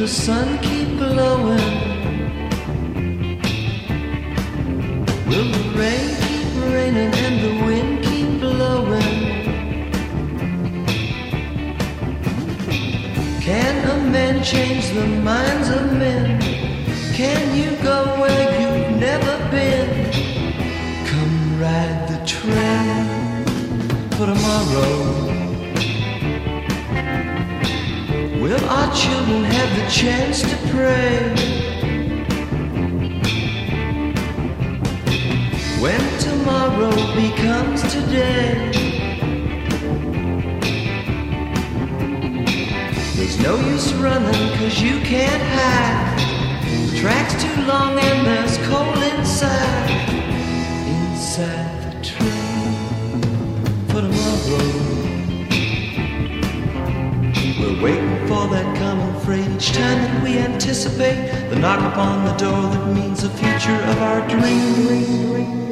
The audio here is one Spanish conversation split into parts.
the sun keep glowing? Will the rain keep raining and the wind keep blowing? Can a man change the minds of men? Can you go where you've never been? Come ride the train for tomorrow. Will our children have the chance to pray? When tomorrow becomes today, there's no use running cause you can't hide. The track's too long and there's coal inside. Inside the train for tomorrow. Waiting for that coming freight each time that we anticipate the knock upon the door that means the future of our dream. y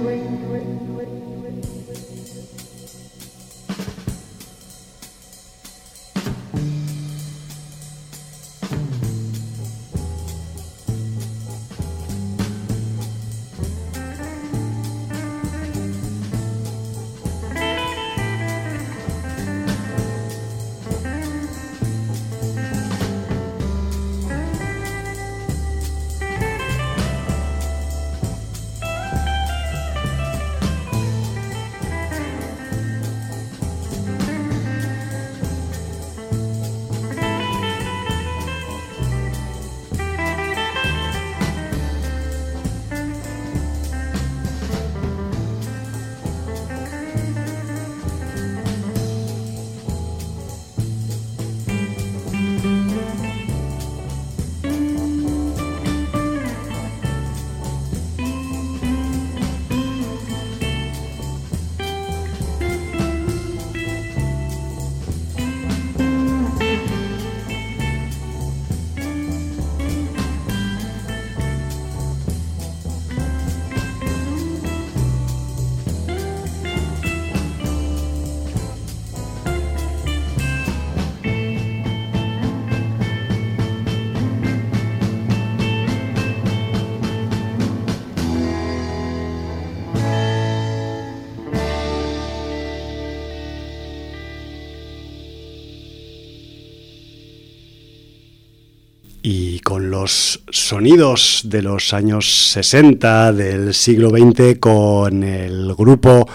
sonidos de los años 60 del siglo XX, con el grupo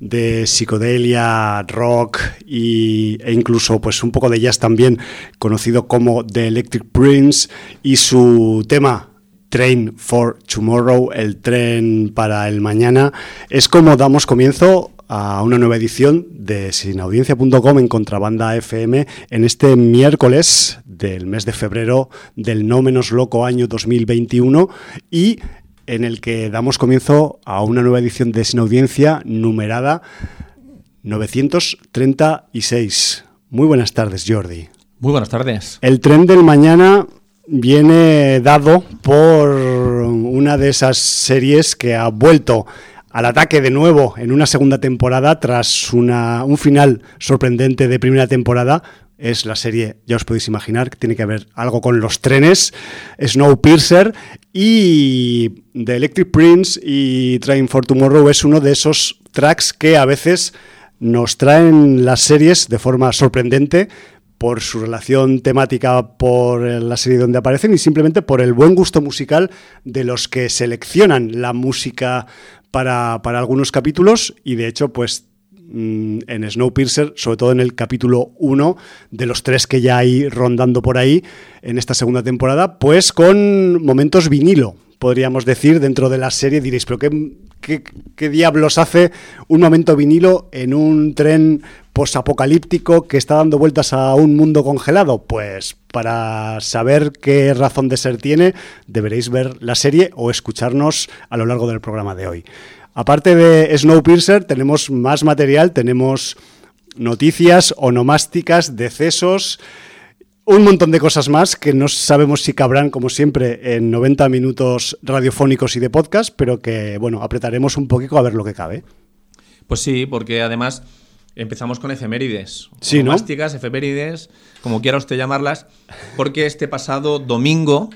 de psicodelia, rock y, e incluso pues un poco de jazz también, conocido como The Electric Prince, y su tema Train for Tomorrow, el tren para el mañana, es como damos comienzo a una nueva edición de sinaudiencia.com en Contrabanda FM en este miércoles del mes de febrero del no menos loco año 2021 y en el que damos comienzo a una nueva edición de Sin Audiencia numerada 936. Muy buenas tardes, Jordi. Muy buenas tardes. El tren del mañana viene dado por una de esas series que ha vuelto al ataque de nuevo en una segunda temporada tras una, un final sorprendente de primera temporada. Es la serie, ya os podéis imaginar, que tiene que ver algo con los trenes, Snowpiercer y The Electric Prince y Train for Tomorrow es uno de esos tracks que a veces nos traen las series de forma sorprendente por su relación temática por la serie donde aparecen y simplemente por el buen gusto musical de los que seleccionan la música para, algunos capítulos y de hecho pues mm, en Snowpiercer, sobre todo en el capítulo 1 de los tres que ya hay rondando por ahí en esta segunda temporada, pues con momentos vinilo, podríamos decir, dentro de la serie. Diréis, pero qué, qué, qué diablos hace un momento vinilo en un tren posapocalíptico que está dando vueltas a un mundo congelado? Pues para saber qué razón de ser tiene, deberéis ver la serie o escucharnos a lo largo del programa de hoy. Aparte de Snowpiercer, tenemos más material, tenemos noticias onomásticas, decesos, un montón de cosas más que no sabemos si cabrán, como siempre, en 90 minutos radiofónicos y de podcast, pero que, bueno, apretaremos un poquito a ver lo que cabe. Pues sí, porque además empezamos con efemérides. Sí, ¿no? Efemérides, como quiera usted llamarlas, porque este pasado domingo,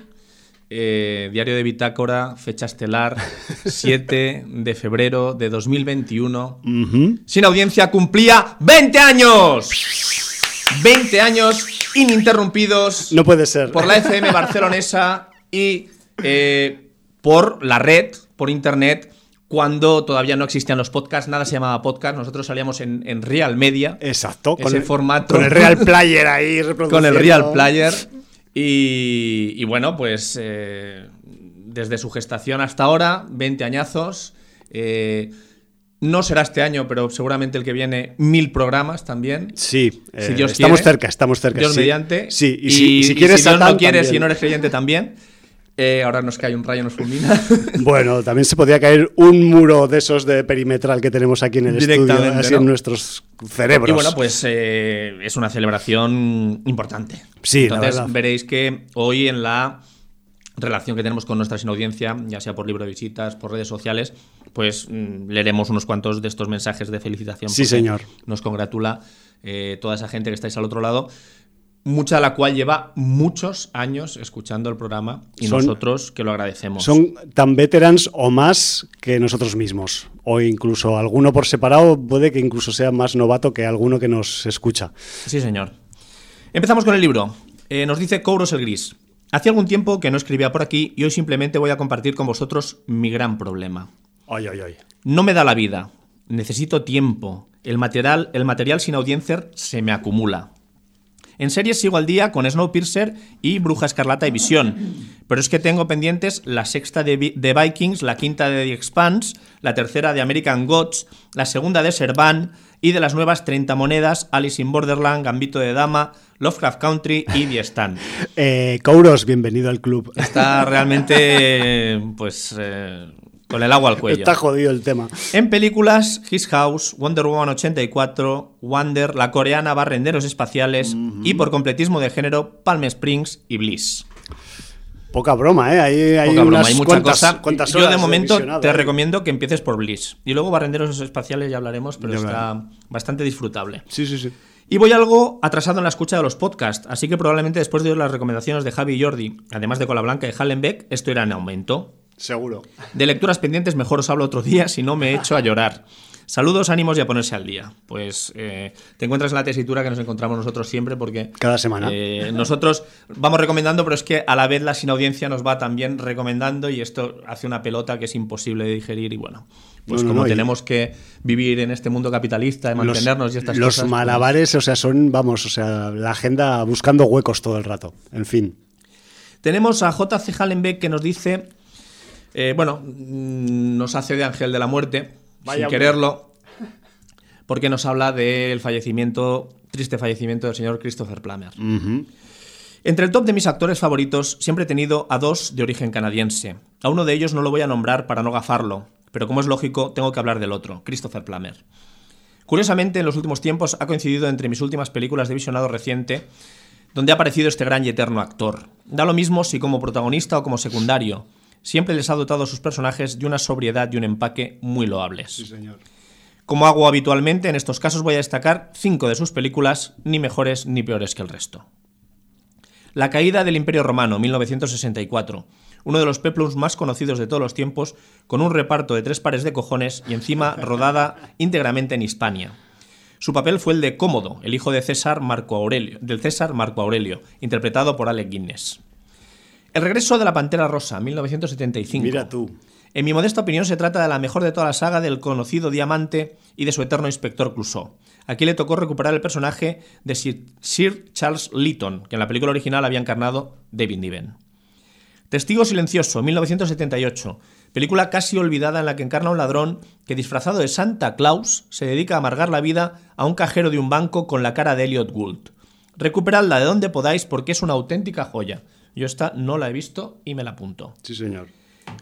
eh, Diario de Bitácora, fecha estelar, 7 de febrero de 2021, Ujú. sin audiencia, cumplía 20 años. 20 años ininterrumpidos No puede ser. por la FM barcelonesa y eh, por la red, por internet, cuando todavía no existían los podcasts, nada se llamaba podcast, nosotros salíamos en, en Real Media, Exacto. ese el, formato. Con el Real Player ahí con reproduciendo. el Real Player. Y, y bueno, pues eh, desde su gestación hasta ahora, 20 añazos. eh, no será este año, pero seguramente el que viene, mil programas también. Sí, Si eh, Dios estamos quiere, cerca, estamos cerca. Dios sí. mediante. Sí, y, si, y si y quieres Dios Satán, no quiere, también. si no eres creyente también. Eh, ahora nos cae un rayo, nos fulmina. Bueno, también se podría caer un muro de esos de perimetral que tenemos aquí en el estudio, así ¿no? en nuestros cerebros. y bueno, pues eh, es una celebración importante. Sí, Entonces veréis que hoy en la relación que tenemos con nuestra sin audiencia, ya sea por libro de visitas, por redes sociales, pues mm, leeremos unos cuantos de estos mensajes de felicitación. Sí, señor. Nos congratula eh, toda esa gente que estáis al otro lado. Mucha de la cual lleva muchos años escuchando el programa y Son- nosotros que lo agradecemos. Son tan veterans o más que nosotros mismos. O incluso alguno por separado puede que incluso sea más novato que alguno que nos escucha. Sí, señor. Empezamos con el libro. Eh, nos dice Couros el Gris. Hacía algún tiempo que no escribía por aquí y hoy simplemente voy a compartir con vosotros mi gran problema. Ay, ay, ay. No me da la vida. Necesito tiempo. El material, el material sin audiencia se me acumula. En series sigo al día con Snowpiercer y Bruja Escarlata y Visión. Pero es que tengo pendientes la sexta de, de Vikings, la quinta de The Expanse, la tercera de American Gods, la segunda de Servan y de las nuevas 30 monedas, Alice in Borderland, Gambito de Dama, Lovecraft Country y The Stand. Eh, Kouros, bienvenido al club. Está realmente, pues, eh, con el agua al cuello. Está jodido el tema. En películas, His House, Wonder Woman 84, Wonder, La Coreana, Barrenderos Espaciales y por completismo de género, Palm Springs y Bliss. Poca broma, ¿eh? Hay, hay Poca broma, hay mucha cuantas, cosa. cuantas Yo de momento te ¿eh? recomiendo que empieces por Bliss. Y luego Barrenderos Espaciales ya hablaremos, pero Ya está bastante disfrutable. Sí, sí, sí. Y voy algo atrasado en la escucha de los podcasts, así que probablemente después de oír las recomendaciones de Javi y Jordi, además de Cola Blanca y Hallenbeck, esto irá en aumento. Seguro. De lecturas pendientes, mejor os hablo otro día, si no me echo a llorar. Saludos, ánimos y a ponerse al día. Pues eh, te encuentras en la tesitura que nos encontramos nosotros siempre, porque Cada semana. eh, nosotros vamos recomendando, pero es que a la vez la sin audiencia nos va también recomendando y esto hace una pelota que es imposible de digerir. Y bueno, pues No, no, como no, tenemos que vivir en este mundo capitalista, de mantenernos y estas los cosas. pues, malabares, o sea, son, vamos, o sea, la agenda buscando huecos todo el rato. En fin. Tenemos a JC Hallenbeck que nos dice, eh, bueno, mm, nos hace de ángel de la muerte, Vaya sin hombre. quererlo, porque nos habla del fallecimiento, triste fallecimiento del señor Christopher Plummer. Entre el top de mis actores favoritos siempre he tenido a dos de origen canadiense. A uno de ellos no lo voy a nombrar para no gafarlo, pero como es lógico, tengo que hablar del otro, Christopher Plummer. Curiosamente, en los últimos tiempos ha coincidido entre mis últimas películas de visionado reciente, donde ha aparecido este gran y eterno actor. Da lo mismo si como protagonista o como secundario. Siempre les ha dotado a sus personajes de una sobriedad y un empaque muy loables. señor. Como hago habitualmente, en estos casos voy a destacar cinco de sus películas, ni mejores ni peores que el resto. La caída del Imperio Romano, 1964. Uno de los peplums más conocidos de todos los tiempos, con un reparto de tres pares de cojones y encima rodada íntegramente en Hispania. Su papel fue el de Cómodo, el hijo de César Marco Aurelio, del César Marco Aurelio, interpretado por Alec Guinness. El regreso de la Pantera Rosa, 1975. Mira tú. En mi modesta opinión se trata de la mejor de toda la saga del conocido Diamante y de su eterno inspector Clouseau. Aquí le tocó recuperar el personaje de Sir, Charles Lytton, que en la película original había encarnado David Niven. Testigo silencioso, 1978. Película casi olvidada en la que encarna un ladrón que disfrazado de Santa Claus se dedica a amargar la vida a un cajero de un banco con la cara de Elliot Gould. Recuperadla de donde podáis porque es una auténtica joya. Yo esta no la he visto y me la apunto. Sí, señor.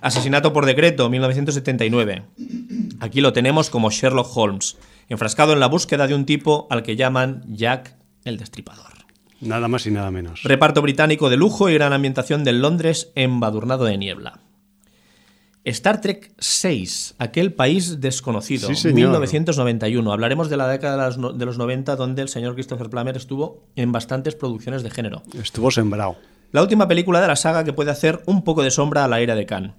Asesinato por decreto, 1979. Aquí lo tenemos como Sherlock Holmes, enfrascado en la búsqueda de un tipo al que llaman Jack el Destripador. Nada más y nada menos. Reparto británico de lujo y gran ambientación del Londres embadurnado de niebla. Star Trek 6, aquel país desconocido, Sí, señor. 1991. Hablaremos de la década de los, no- de los 90 donde el señor Christopher Plummer estuvo en bastantes producciones de género. Estuvo sembrado. La última película de la saga que puede hacer un poco de sombra a la era de Khan.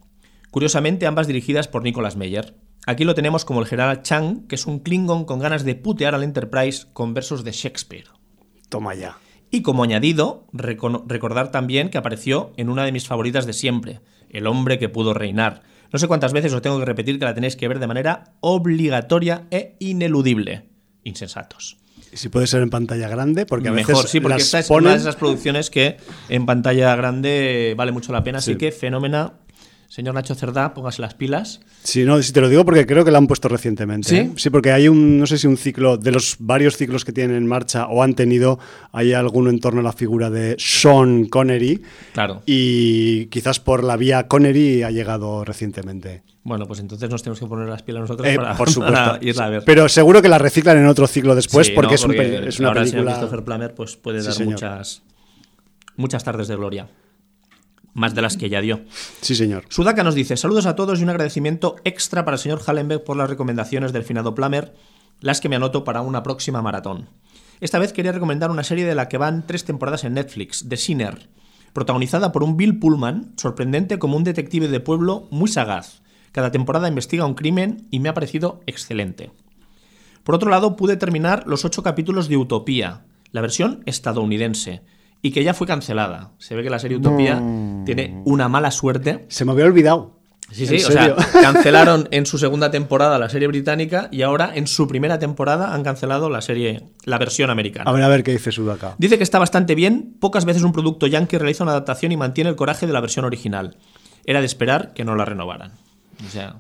Curiosamente, ambas dirigidas por Nicolas Meyer. Aquí lo tenemos como el general Chang, que es un Klingon con ganas de putear al Enterprise con versos de Shakespeare. Toma ya. Y como añadido, recordar también que apareció en una de mis favoritas de siempre, El hombre que pudo reinar. No sé cuántas veces os tengo que repetir que la tenéis que ver de manera obligatoria e ineludible. Insensatos. Si puede ser en pantalla grande, porque a Mejor, veces sí, porque las esta es ponen- una de esas producciones que en pantalla grande vale mucho la pena, así Sí. que fenómena. Señor Nacho Cerdá, póngase las pilas. Sí, no, sí te lo digo porque creo que la han puesto recientemente. ¿Sí? ¿eh? Sí, porque hay un, no sé si un ciclo, de los varios ciclos que tienen en marcha o han tenido, hay alguno en torno a la figura de Sean Connery. Claro. Y quizás por la vía Connery ha llegado recientemente. Bueno, pues entonces nos tenemos que poner las pilas nosotros Eh, para, por supuesto. para irla a ver. Pero seguro que la reciclan en otro ciclo después Sí, porque, ¿no? es, un pel- es una ahora el señor película. Christopher Plummer pues, puede Sí, dar señor. muchas, muchas tardes de gloria. Más de las que ya dio. Sí, señor. Sudaka nos dice: Saludos a todos y un agradecimiento extra para el señor Hallenberg por las recomendaciones del finado Plummer, las que me anoto para una próxima maratón. Esta vez quería recomendar una serie de la que van tres temporadas en Netflix, The Sinner, protagonizada por un Bill Pullman, sorprendente como un detective de pueblo muy sagaz. Cada temporada investiga un crimen y me ha parecido excelente. Por otro lado, pude terminar los ocho capítulos de Utopía, la versión estadounidense, y que ya fue cancelada. Se ve que la serie Utopía tiene una mala suerte. Se me había olvidado. Sí, ¿En sí, o sea, cancelaron en su segunda temporada la serie británica y ahora en su primera temporada han cancelado la serie, la versión americana. A ver, a ver qué dice Sudaka. Dice que está bastante bien, pocas veces un producto yankee realiza una adaptación y mantiene el coraje de la versión original. Era de esperar que no la renovaran. O sea,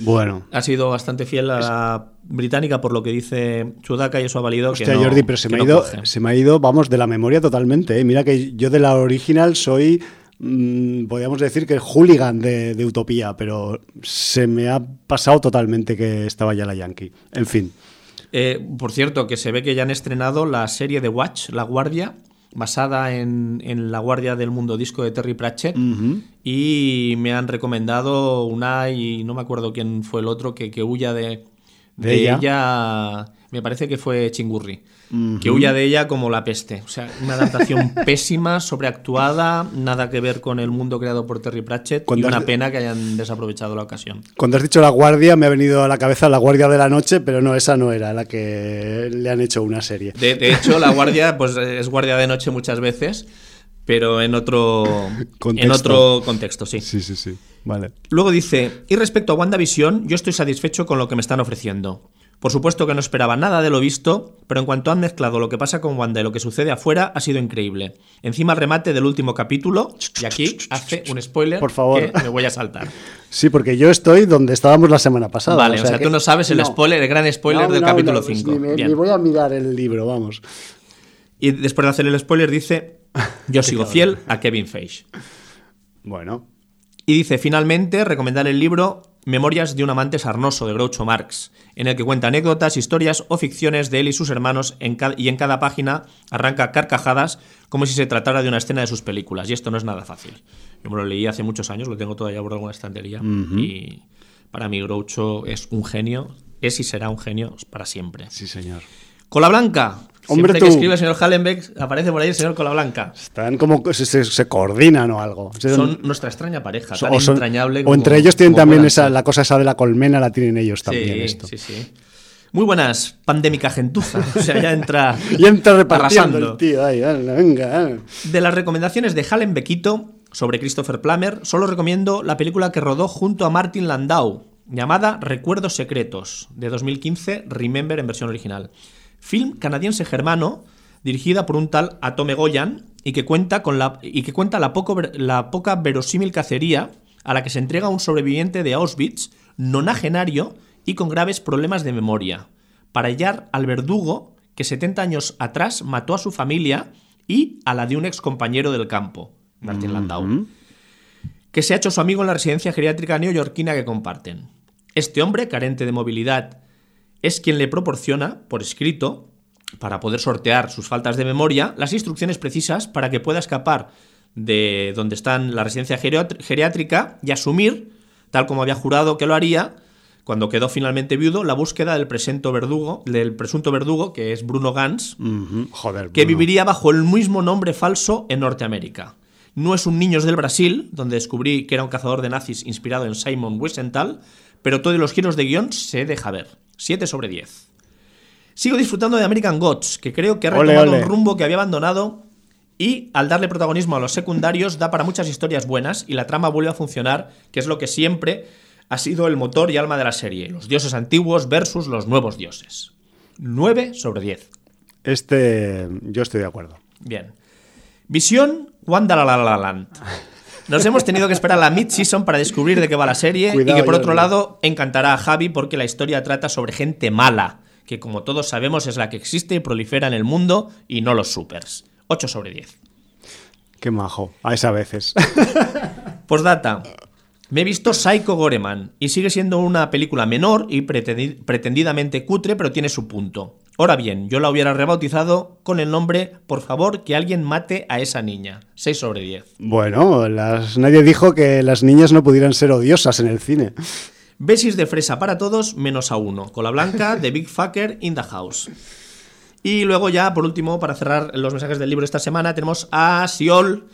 Bueno. ha sido bastante fiel a la británica por lo que dice Chudaka y eso ha valido Hostia, que no, Jordi, pero se me, ha ido, coge. se me ha ido, vamos, de la memoria totalmente. ¿eh? Mira que yo de la original soy, mm, podríamos decir que hooligan de, de Utopía, pero se me ha pasado totalmente que estaba ya la Yankee. En fin. Eh, por cierto, que se ve que ya han estrenado la serie de Watch, La Guardia, basada en, en La Guardia del Mundo Disco de Terry Pratchett. Y me han recomendado una, y no me acuerdo quién fue el otro, que, que huya de, ¿De de ella? ella. Me parece que fue Chingurri. Que huya de ella como la peste. O sea, una adaptación pésima, sobreactuada, nada que ver con el mundo creado por Terry Pratchett. Y una has- pena que hayan desaprovechado la ocasión. Cuando has dicho la guardia, me ha venido a la cabeza la guardia de la noche, pero no, esa no era la que le han hecho una serie. De, de hecho, la guardia pues, es guardia de noche muchas veces, pero en otro, Contexto. en otro contexto, sí. Sí, sí, sí. Vale. Luego dice, y respecto a WandaVision, yo estoy satisfecho con lo que me están ofreciendo. Por supuesto que no esperaba nada de lo visto, pero en cuanto han mezclado lo que pasa con Wanda y lo que sucede afuera, ha sido increíble. Encima el remate del último capítulo, y aquí hace un spoiler Por favor. que me voy a saltar. Sí, porque yo estoy donde estábamos la semana pasada. vale, o sea, que- tú no sabes el no. spoiler, el gran spoiler No, del no, capítulo no, pues 5. Ni, me- Bien. ni voy a mirar el libro, vamos. Y después de hacer el spoiler dice, yo sigo fiel a Kevin Feige. Bueno, Y dice, finalmente, recomendar el libro Memorias de un amante sarnoso de Groucho Marx, en el que cuenta anécdotas, historias o ficciones de él y sus hermanos, en y en cada página arranca carcajadas como si se tratara de una escena de sus películas. Y esto no es nada fácil. Yo me lo leí hace muchos años, lo tengo todavía por alguna estantería, y para mí Groucho es un genio, es y será un genio para siempre. sí, señor. Cola Blanca. Hombre, Siempre tú. que escribe el señor Hallenbeck, aparece por ahí el señor Cola Blanca. Están como se, se- se coordinan o algo. Son nuestra extraña pareja, tan o, son- entrañable o como- entre ellos tienen también esa, la cosa esa de la colmena, la tienen ellos también. sí, esto. sí, sí. Muy buenas, pandémica gentuza. O sea, ya entra. Y entra repartiendo el tío ahí, venga. De las recomendaciones de Halen Bequito sobre Christopher Plummer, solo recomiendo la película que rodó junto a Martin Landau, llamada Recuerdos Secretos, de 2015, Remember en versión original. Film canadiense germano, dirigida por un tal Atome Goyan, y que cuenta, con la, y que cuenta la, poco la poca verosímil cacería a la que se entrega un sobreviviente de Auschwitz, nonagenario y con graves problemas de memoria, para hallar al verdugo que 70 años atrás mató a su familia y a la de un ex compañero del campo, Martin Landau, que se ha hecho su amigo en la residencia geriátrica neoyorquina que comparten. Este hombre, carente de movilidad, es quien le proporciona, por escrito, para poder sortear sus faltas de memoria, las instrucciones precisas para que pueda escapar de donde está la residencia geriátrica y asumir tal como había jurado que lo haría cuando quedó finalmente viudo, la búsqueda del, presunto verdugo, del presunto verdugo, que es Bruno Gans, Joder. que Bruno. viviría bajo el mismo nombre falso en Norteamérica. No es un Niños del Brasil, donde descubrí que era un cazador de nazis inspirado en Simon Wiesenthal, pero todos los giros de guion se deja ver. 7 sobre 10. Sigo disfrutando de American Gods, que creo que ha Ole, retomado ole. un rumbo que había abandonado y al darle protagonismo a los secundarios da para muchas historias buenas y la trama vuelve a funcionar, que es lo que siempre ha sido el motor y alma de la serie, los dioses antiguos versus los nuevos dioses. 9 sobre 10. Este, yo estoy de acuerdo. Bien. Visión Wanda la la la Land. Nos hemos tenido que esperar a la mid-season para descubrir de qué va la serie Cuidado, y que por otro lado encantará a Javi porque la historia trata sobre gente mala, que como todos sabemos es la que existe y prolifera en el mundo y no los supers. 8 sobre 10. Qué majo. A esa veces. Postdata. Me he visto Psycho Goreman y sigue siendo una película menor y pretendi- pretendidamente cutre, pero tiene su punto. Ahora bien, yo la hubiera rebautizado con el nombre Por favor, que alguien mate a esa niña. 6 sobre 10. bueno, las, nadie dijo que las niñas no pudieran ser odiosas en el cine. Besis de fresa para todos, menos a uno. Cola blanca de Big Fucker in the House. Y luego ya, por último, para cerrar los mensajes del libro esta semana, tenemos a Siol,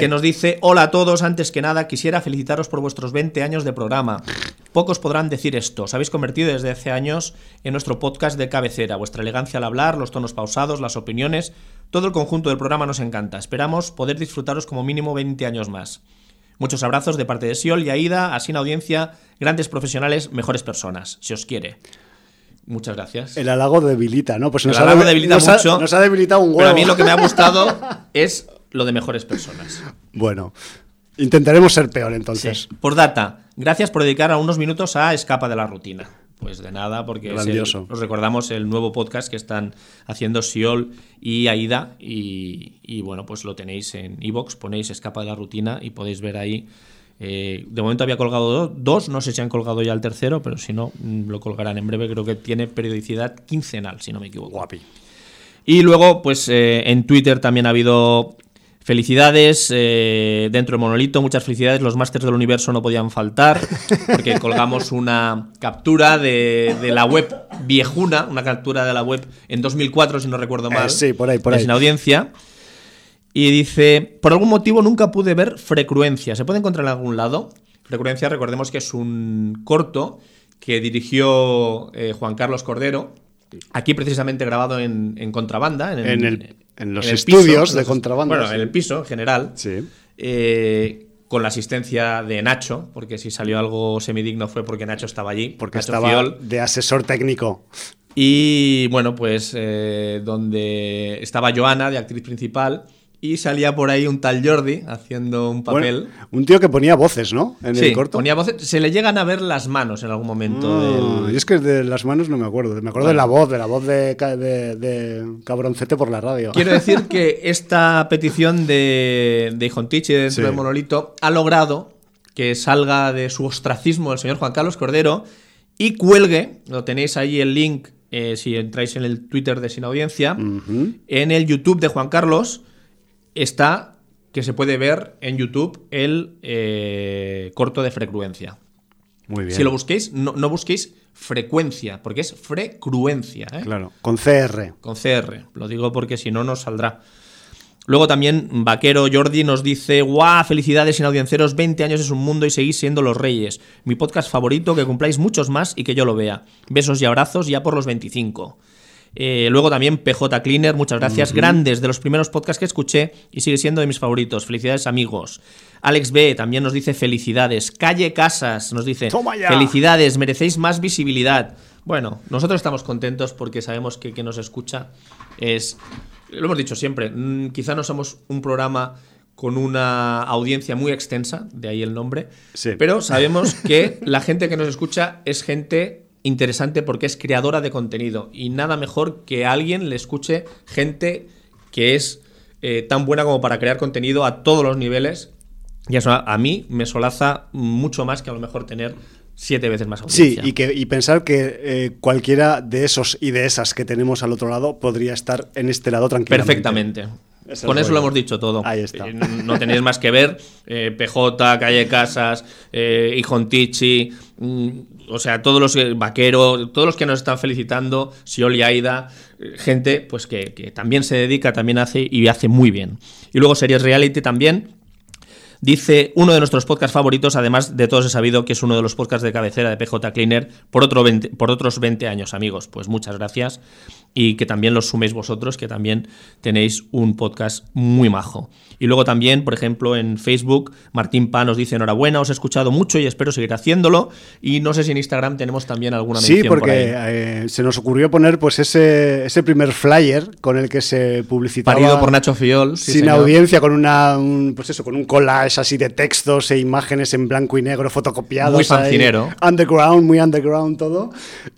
Que nos dice, hola a todos, antes que nada quisiera felicitaros por vuestros 20 años de programa. Pocos podrán decir esto, os habéis convertido desde hace años en nuestro podcast de cabecera, vuestra elegancia al hablar, los tonos pausados, las opiniones, todo el conjunto del programa nos encanta. Esperamos poder disfrutaros como mínimo 20 años más. Muchos abrazos de parte de Siol y Aida, así en audiencia, grandes profesionales, mejores personas, si os quiere. Muchas gracias. El halago debilita, ¿no? Pues El nos, halago ha, debilita nos ha- mucho, nos ha debilitado un huevo. Pero a mí lo que me ha gustado es lo de mejores personas. Bueno, intentaremos ser peor entonces. Sí. Por data, gracias por dedicar a unos minutos a Escapa de la Rutina. Pues de nada, porque es el- os recordamos el nuevo podcast que están haciendo Siol y Aida. Y, y bueno, pues lo tenéis en iBox, ponéis Escapa de la Rutina y podéis ver ahí. eh, de momento había colgado do- dos, no sé si han colgado ya el tercero, pero si no, mm, lo colgarán en breve. Creo que tiene periodicidad quincenal, si no me equivoco. Guapi. Y luego, pues eh, en Twitter también ha habido felicidades eh, dentro de Monolito, muchas felicidades. Los Masters del Universo no podían faltar, porque colgamos una captura de, de la web viejuna, una captura de la web en 2004, si no recuerdo mal. Eh, sí, por ahí, por ahí. Sin audiencia. Y dice, por algún motivo nunca pude ver Frecuencia. ¿Se puede encontrar en algún lado? Frecuencia, recordemos que es un corto que dirigió eh, Juan Carlos Cordero, aquí precisamente grabado en, en contrabanda. En, En el- en los estudios de contrabanda, Bueno, en el piso en general. Sí. eh, con la asistencia de Nacho, porque si salió algo semidigno fue porque Nacho estaba allí. Porque Nacho estaba Fiol. de asesor técnico. Y bueno, pues eh, donde estaba Joana, de actriz principal, y salía por ahí un tal Jordi haciendo un papel. Bueno, un tío que ponía voces, ¿no? En sí, el corto. ponía voces. Se le llegan a ver las manos en algún momento. Del- y es que de las manos no me acuerdo. Me acuerdo de la voz, de la voz de, ca- de- de cabroncete por la radio. Quiero decir que esta petición de, de Ijontich y dentro Sí. del monolito ha logrado que salga de su ostracismo el señor Juan Carlos Cordero y cuelgue, lo tenéis ahí el link eh, si entráis en el Twitter de Sin Audiencia, en el YouTube de Juan Carlos está que se puede ver en YouTube el eh, corto de frecuencia. Muy bien. Si lo busquéis, no, no busquéis frecuencia, porque es frecuencia. ¿eh? Claro, con CR. con CR. Lo digo porque si no, no saldrá. Luego también Vaquero Jordi nos dice, guau, felicidades sin audienciaros, 20 años es un mundo y seguís siendo los reyes. Mi podcast favorito, que cumpláis muchos más y que yo lo vea. Besos y abrazos ya por los 25. Eh, luego también PJ Cleaner, muchas gracias. Grandes, de los primeros podcasts que escuché y sigue siendo de mis favoritos. Felicidades amigos. Alex B también nos dice felicidades. Calle Casas nos dice felicidades, merecéis más visibilidad. Bueno, nosotros estamos contentos porque sabemos que quien nos escucha es, lo hemos dicho siempre, mm, quizá no somos un programa con una audiencia muy extensa, de ahí el nombre, Sí. pero sabemos que la gente que nos escucha es gente interesante porque es creadora de contenido y nada mejor que alguien le escuche gente que es eh, tan buena como para crear contenido a todos los niveles y eso a, a mí me solaza mucho más que a lo mejor tener siete veces más Sí, audiencia. y, que, y pensar que eh, cualquiera de esos y de esas que tenemos al otro lado podría estar en este lado tranquilamente. Perfectamente. Es Con eso rollo. lo hemos dicho todo. Ahí está. Eh, no tenéis más que ver. eh, PJ, Calle Casas, eh, Ijontichi, mm, o sea, todos los eh, vaqueros, todos los que nos están felicitando, Sioli Aida, eh, gente pues que, que también se dedica, también hace y hace muy bien. Y luego series reality también. Dice uno de nuestros podcasts favoritos, además de todos he sabido que es uno de los podcasts de cabecera de PJ Cleaner por, otro 20 por otros 20 años, amigos. Pues muchas gracias y que también los suméis vosotros, que también tenéis un podcast muy majo. Y luego también, por ejemplo, en Facebook, Martín Pa nos dice enhorabuena, os he escuchado mucho y espero seguir haciéndolo. Y no sé si en Instagram tenemos también alguna mención Sí, por porque ahí. eh, se nos ocurrió poner pues ese, ese primer flyer con el que se publicitaba Parido por Nacho Fiol. sí, sin señor. audiencia con una un, pues eso, con un collage así de textos e imágenes en blanco y negro fotocopiados. Muy ahí. fancinero. Underground, muy underground todo.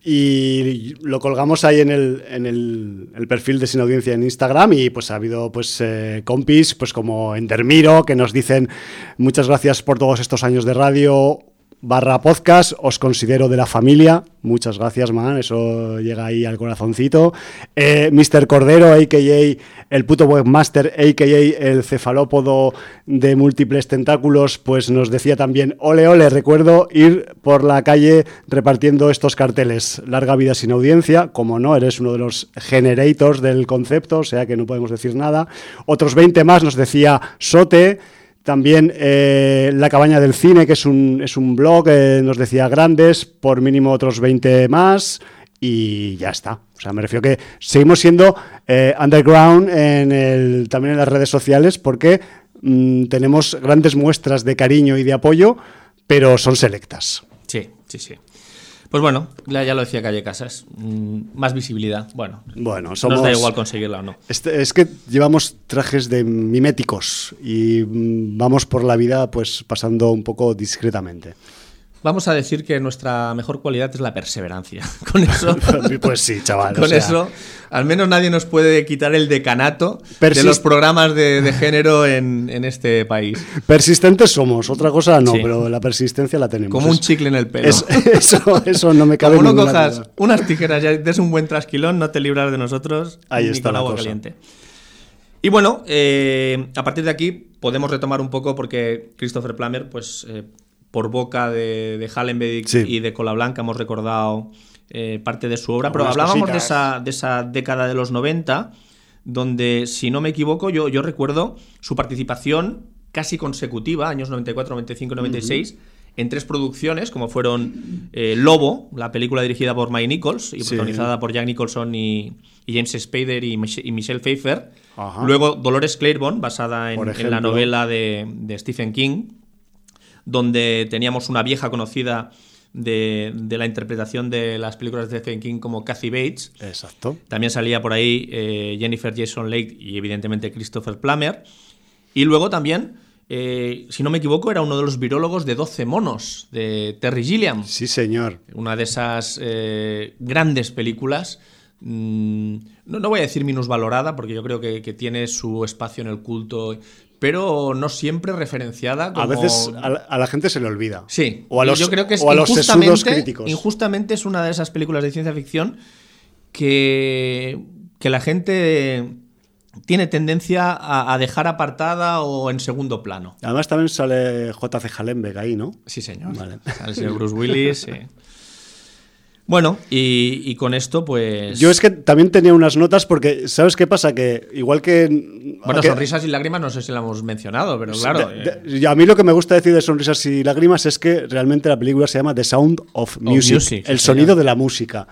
Y lo colgamos ahí en el, en el, perfil de Sin Audiencia en Instagram y pues ha habido pues eh, compis pues como Endermiro que nos dicen muchas gracias por todos estos años de radio barra podcast, os considero de la familia. Muchas gracias, man. Eso llega ahí al corazoncito. Eh, Mr. Cordero, a.k.a. el puto webmaster, a.k.a. el cefalópodo de múltiples tentáculos, pues nos decía también, ole, ole, recuerdo ir por la calle repartiendo estos carteles. Larga vida sin audiencia, como no, eres uno de los generators del concepto, o sea que no podemos decir nada. Otros 20 más nos decía Sote. También eh, La Cabaña del Cine, que es un, es un blog, eh, nos decía grandes, por mínimo otros 20 más y ya está. O sea, me refiero que seguimos siendo eh, underground en el, también en las redes sociales porque mm, tenemos grandes muestras de cariño y de apoyo, pero son selectas. Sí, sí, sí. Pues bueno, ya lo decía Calle Casas. mm, más visibilidad. Bueno, Bueno, nos da igual conseguirla o no. Este- es que llevamos trajes de miméticos y mm, vamos por la vida pues pasando un poco discretamente. Vamos a decir que nuestra mejor cualidad es la perseverancia. Con eso, Pues sí, chaval. o con sea, eso, al menos nadie nos puede quitar el decanato de los programas de, de género en, en este país. Persistentes somos, otra cosa no, Sí. pero la persistencia la tenemos. Como un chicle en el pelo. es- eso, eso no me cabe Como no ninguna cojas duda. unas tijeras y des un buen trasquilón, no te libras de nosotros Ahí ni está con la agua cosa. caliente. Y bueno, eh, a partir de aquí podemos retomar un poco porque Christopher Plummer, pues eh, por boca de, de Hallenbeck Sí. y de Cola Blanca hemos recordado eh, parte de su obra, pero hablábamos de esa, de esa década de los 90, donde, si no me equivoco, yo, yo recuerdo su participación casi consecutiva, años 94, 95, 96, en tres producciones, como fueron eh, Lobo, la película dirigida por Mike Nichols y Sí. protagonizada por Jack Nicholson y, y James Spader y, Mich- y Michelle Pfeiffer. Ajá. Luego Dolores Claiborne, basada en, la novela de, de Stephen King, donde teníamos una vieja conocida de, de la interpretación de las películas de Stephen King como Kathy Bates. Exacto. También salía por ahí eh, Jennifer Jason Leigh y evidentemente Christopher Plummer. Y luego también, eh, si no me equivoco, era uno de los virólogos de 12 monos de Terry Gilliam. Sí, señor. Una de esas eh, grandes películas. mm, no, no voy a decir minusvalorada, porque yo creo que, que tiene su espacio en el culto, pero no siempre referenciada como... A veces a la, a la gente se le olvida. Sí, O a los, yo creo que es o a los sesudos críticos. injustamente es una de esas películas de ciencia ficción que, que la gente tiene tendencia a, a dejar apartada o en segundo plano. Además también sale JC Hallenbeck ahí, ¿no? Sí, señor. Vale. Sale el señor Bruce Willis. sí. Bueno, y, y con esto, pues. Yo es que también tenía unas notas porque, ¿sabes qué pasa? Que igual que... Bueno, que- sonrisas y lágrimas no sé si la hemos mencionado, pero claro. de- eh, de- a mí lo que me gusta decir de Sonrisas y Lágrimas es que realmente la película se llama The Sound of Music, el sonido de la música,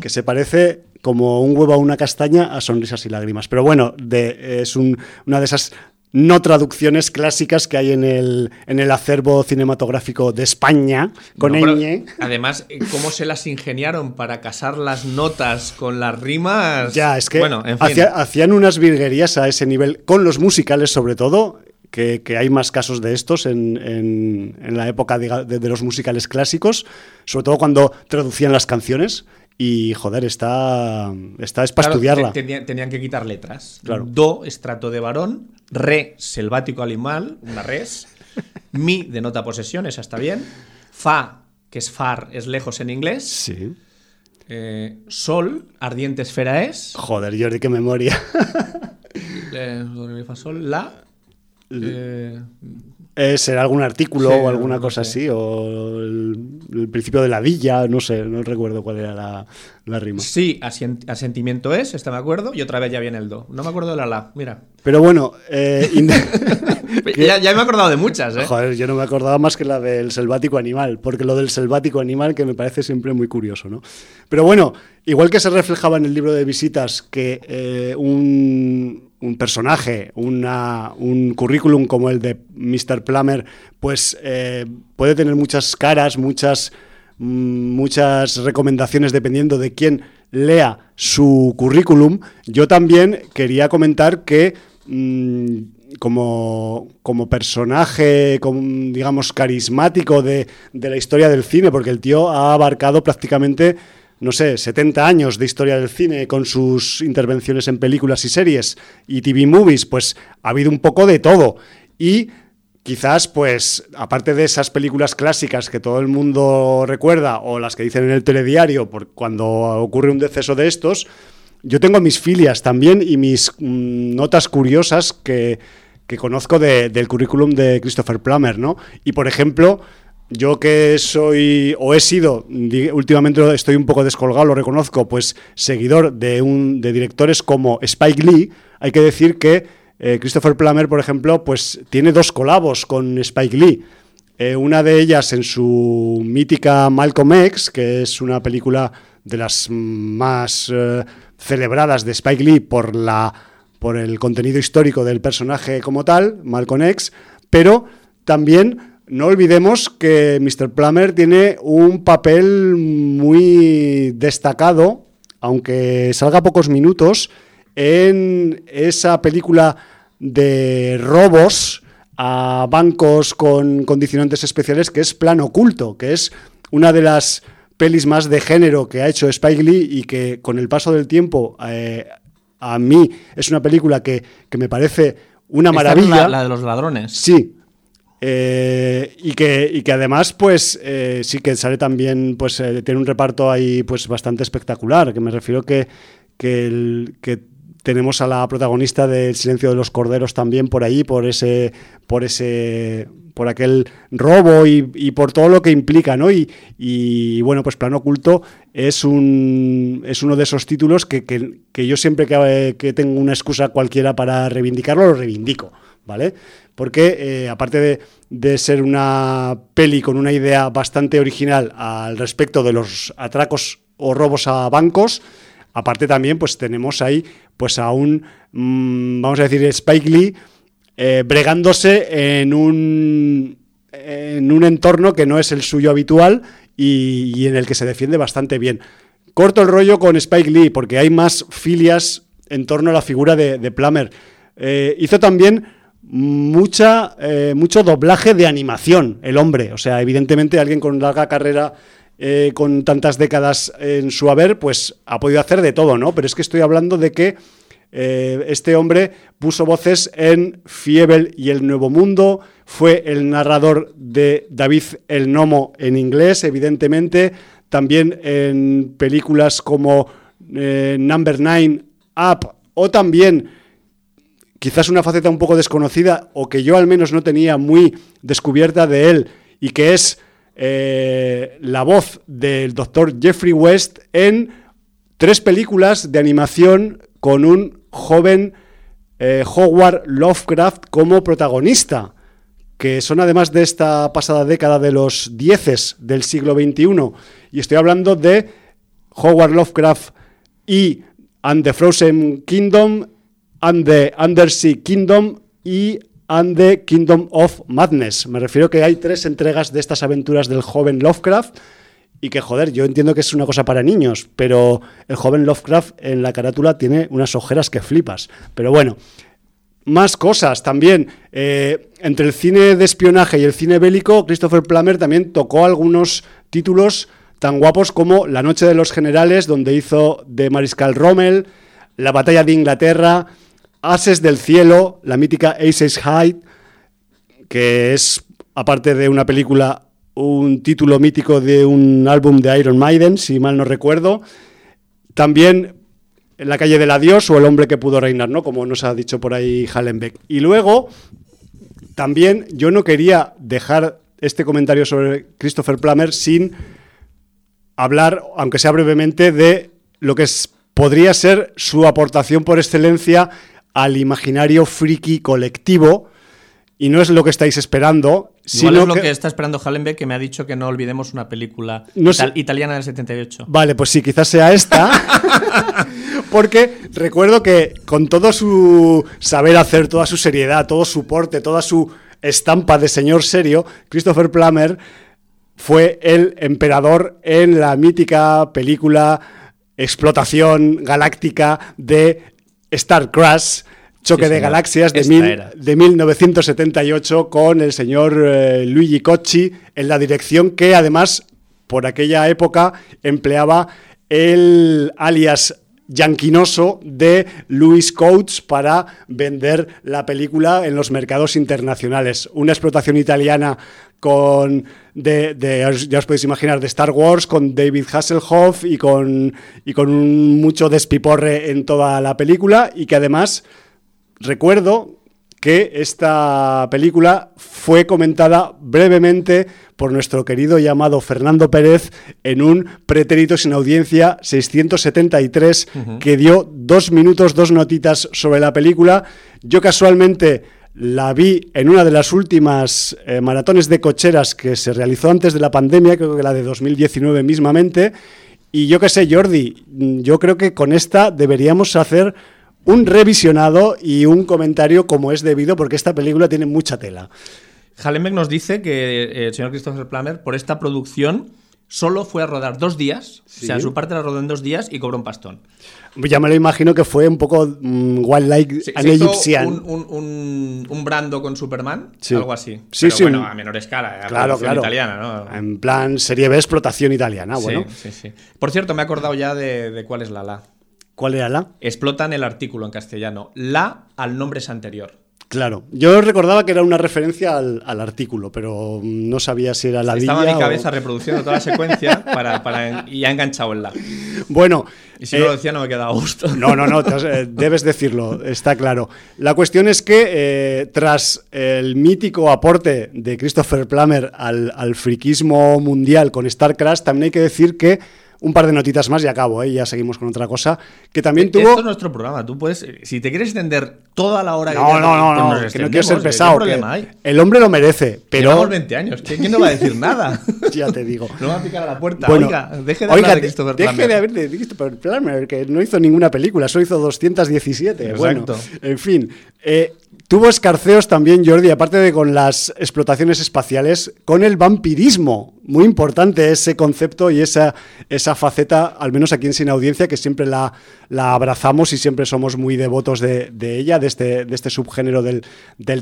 que se parece como un huevo a una castaña a Sonrisas y Lágrimas. Pero bueno, de- es un- una de esas no traducciones clásicas que hay en el, en el acervo cinematográfico de España, con no, ñ. Además, eh, cómo se las ingeniaron para casar las notas con las rimas. Ya, es que Bueno, en fin. hacía- hacían unas virguerías a ese nivel, con los musicales sobre todo, que, que hay más casos de estos en, en- en la época de, de los musicales clásicos, sobre todo cuando traducían las canciones. Y joder, está, está es para Claro, estudiarla. te- tenía- tenían que quitar letras. Claro. Do, estrato de varón. Re, selvático animal, una res. Mi, denota posesión, esa está bien. Fa, que es far, es lejos en inglés. Sí. Eh, sol, ardiente esfera es. Joder, Jordi, qué memoria. Eh, sol, la. Eh, Eh, será algún artículo Sí, o alguna no cosa sé. así, o el, el principio de la villa, no sé, no recuerdo cuál era la, la rima. sí, asentimiento es, este me acuerdo, y otra vez ya viene el do. No me acuerdo de la la, mira. Pero bueno, eh, inde- Ya, ya me he acordado de muchas, ¿eh? Joder, yo no me acordaba más que la del selvático animal, porque lo del selvático animal que me parece siempre muy curioso, ¿no? Pero bueno, igual que se reflejaba en el libro de visitas que eh, un, un personaje, un currículum como el de Mr. Plummer, pues eh, puede tener muchas caras, muchas, mm, muchas recomendaciones dependiendo de quién lea su currículum, yo también quería comentar que mm, como, como personaje, como, digamos, carismático de, de la historia del cine, porque el tío ha abarcado prácticamente, no sé, 70 años de historia del cine con sus intervenciones en películas y series y TV movies, pues ha habido un poco de todo. Y quizás, pues, aparte de esas películas clásicas que todo el mundo recuerda o las que dicen en el telediario por cuando ocurre un deceso de estos, yo tengo mis filias también y mis mm, notas curiosas que, que conozco de- del currículum de Christopher Plummer, ¿no? Y por ejemplo, yo que soy o he sido, últimamente estoy un poco descolgado, lo reconozco, pues seguidor de, un, de directores como Spike Lee, hay que decir que eh, Christopher Plummer, por ejemplo, pues tiene dos colabos con Spike Lee. Eh, una de ellas en su mítica Malcolm X, que es una película de las más eh, celebradas de Spike Lee por, la, por el contenido histórico del personaje como tal, Malcolm X, pero también no olvidemos que Mr. Plummer tiene un papel muy destacado, aunque salga pocos minutos, en esa película de robos a bancos con condicionantes especiales que es Plan Oculto, que es una de las pelis más de género que ha hecho Spike Lee y que con el paso del tiempo eh, a mí es una película que, que me parece una Esta maravilla. La, la de los ladrones. Sí. Eh, y, que, y que además, pues, eh, sí que sale también, pues, eh, tiene un reparto ahí, pues, bastante espectacular. Que me refiero que, que, tenemos a la protagonista del Silencio de los Corderos también por ahí, por ese, por ese, por aquel robo y, y por todo lo que implica, ¿no? Y, y, bueno, pues Plano Oculto es un es uno de esos títulos que, que- que yo siempre que, que tengo una excusa cualquiera para reivindicarlo, lo reivindico, ¿vale? Porque eh, aparte de, de ser una peli con una idea bastante original al respecto de los atracos o robos a bancos, aparte también pues tenemos ahí pues a un, mm, vamos a decir, Spike Lee eh, bregándose en un, en un entorno que no es el suyo habitual y, y en el que se defiende bastante bien. Corto el rollo con Spike Lee porque hay más filias en torno a la figura de, Plummer. Eh, hizo también mucha, eh, mucho doblaje de animación, el hombre. O sea, evidentemente alguien con larga carrera, eh, con tantas décadas en su haber, pues ha podido hacer de todo, ¿no? Pero es que estoy hablando de que eh, este hombre puso voces en Fievel y el Nuevo Mundo, fue el narrador de David el Nomo en inglés, evidentemente, también en películas como Number Nine, Up, o también quizás una faceta un poco desconocida o que yo al menos no tenía muy descubierta de él y que es eh, la voz del doctor Jeffrey West en tres películas de animación con un joven eh, Howard Lovecraft como protagonista, que son además de esta pasada década de los dieces del siglo XXI. Y estoy hablando de Howard Lovecraft y And the Frozen Kingdom, And the Undersea Kingdom y And the Kingdom of Madness. Me refiero que hay tres entregas de estas aventuras del joven Lovecraft y que, joder, yo entiendo que es una cosa para niños, pero el joven Lovecraft en la carátula tiene unas ojeras que flipas. Pero bueno, más cosas también. Eh, entre el cine de espionaje y el cine bélico, Christopher Plummer también tocó algunos títulos tan guapos como La Noche de los Generales, donde hizo de Mariscal Rommel, La Batalla de Inglaterra, Ases del Cielo, la mítica Aces High, que es, aparte de una película, un título mítico de un álbum de Iron Maiden, si mal no recuerdo. También en la calle del adiós o el hombre que pudo reinar, ¿no? Como nos ha dicho por ahí Hallenbeck. Y luego, también yo no quería dejar este comentario sobre Christopher Plummer sin hablar, aunque sea brevemente, de lo que es, podría ser su aportación por excelencia al imaginario friki colectivo. Y no es lo que estáis esperando, Igual es lo que... está esperando Hallenbeck, que me ha dicho que no olvidemos una película italiana del 78. Vale, pues sí, quizás sea esta. porque recuerdo que con todo su saber hacer, toda su seriedad, todo su porte, toda su estampa de señor serio, Christopher Plummer fue el emperador en la mítica película Explotación Galáctica de Star Crash Choque de Galaxias de, de, 1978 con el señor eh, Luigi Cocci en la dirección que además por aquella época empleaba el alias yanquinoso de Louis Coates para vender la película en los mercados internacionales. Una explotación italiana con de, ya os podéis imaginar, de Star Wars, con David Hasselhoff y con, y con un mucho despiporre en toda la película y que además recuerdo que esta película fue comentada brevemente por nuestro querido llamado Fernando Pérez en un pretérito sin audiencia 673 que dio dos minutos, dos notitas sobre la película. Yo casualmente la vi en una de las últimas eh, maratones de cocheras que se realizó antes de la pandemia, creo que la de 2019 mismamente. Y yo qué sé, Jordi, yo creo que con esta deberíamos hacer un revisionado y un comentario como es debido, porque esta película tiene mucha tela. Hallenbeck nos dice que eh, el señor Christopher Plummer, por esta producción, solo fue a rodar dos días, o sea, su parte la rodó en dos días y cobró un pastón. Ya me lo imagino que fue un poco mm, wildlife sí, Un, un, brando con Superman, algo así. Sí, Pero bueno, a menor escala, claro, claro. italiana, ¿no? En plan serie B, explotación italiana, bueno. Sí, sí, Por cierto, me he acordado ya de, de cuál es la la. ¿Cuál era la? Explotan el artículo en castellano. La al nombre es anterior. Claro, yo recordaba que era una referencia al, artículo, pero no sabía si era la Estaba en mi cabeza reproduciendo toda la secuencia para, y ha enganchado el la. Bueno. Y si no lo eh, decía, no me quedaba a gusto. No, no, no, eh, debes decirlo, está claro. La cuestión es que eh, tras el mítico aporte de Christopher Plummer al, al friquismo mundial con Star Crash, también hay que decir que un par de notitas más y acabo, ¿eh? ya seguimos con otra cosa. Que también tuvo. Esto es nuestro programa. Tú puedes, si te quieres extender toda la hora no, que No, no, no, pues que no quiero ser pesado. El hombre lo merece, pero. Llevamos 20 años. ¿Quién no va a decir nada? ya te digo. No va a picar a la puerta. oiga, deje de hablar de Christopher Plummer. Deje de hablar de Christopher Plummer, que no hizo ninguna película, solo hizo 217. Exacto. Bueno, en fin. Eh, Tuvo escarceos también, Jordi, aparte de con las explotaciones espaciales, con el vampirismo. Muy importante ese concepto y esa, esa faceta, al menos aquí en Sin Audiencia, que siempre la, la abrazamos y siempre somos muy devotos de, ella, de este, de este subgénero del,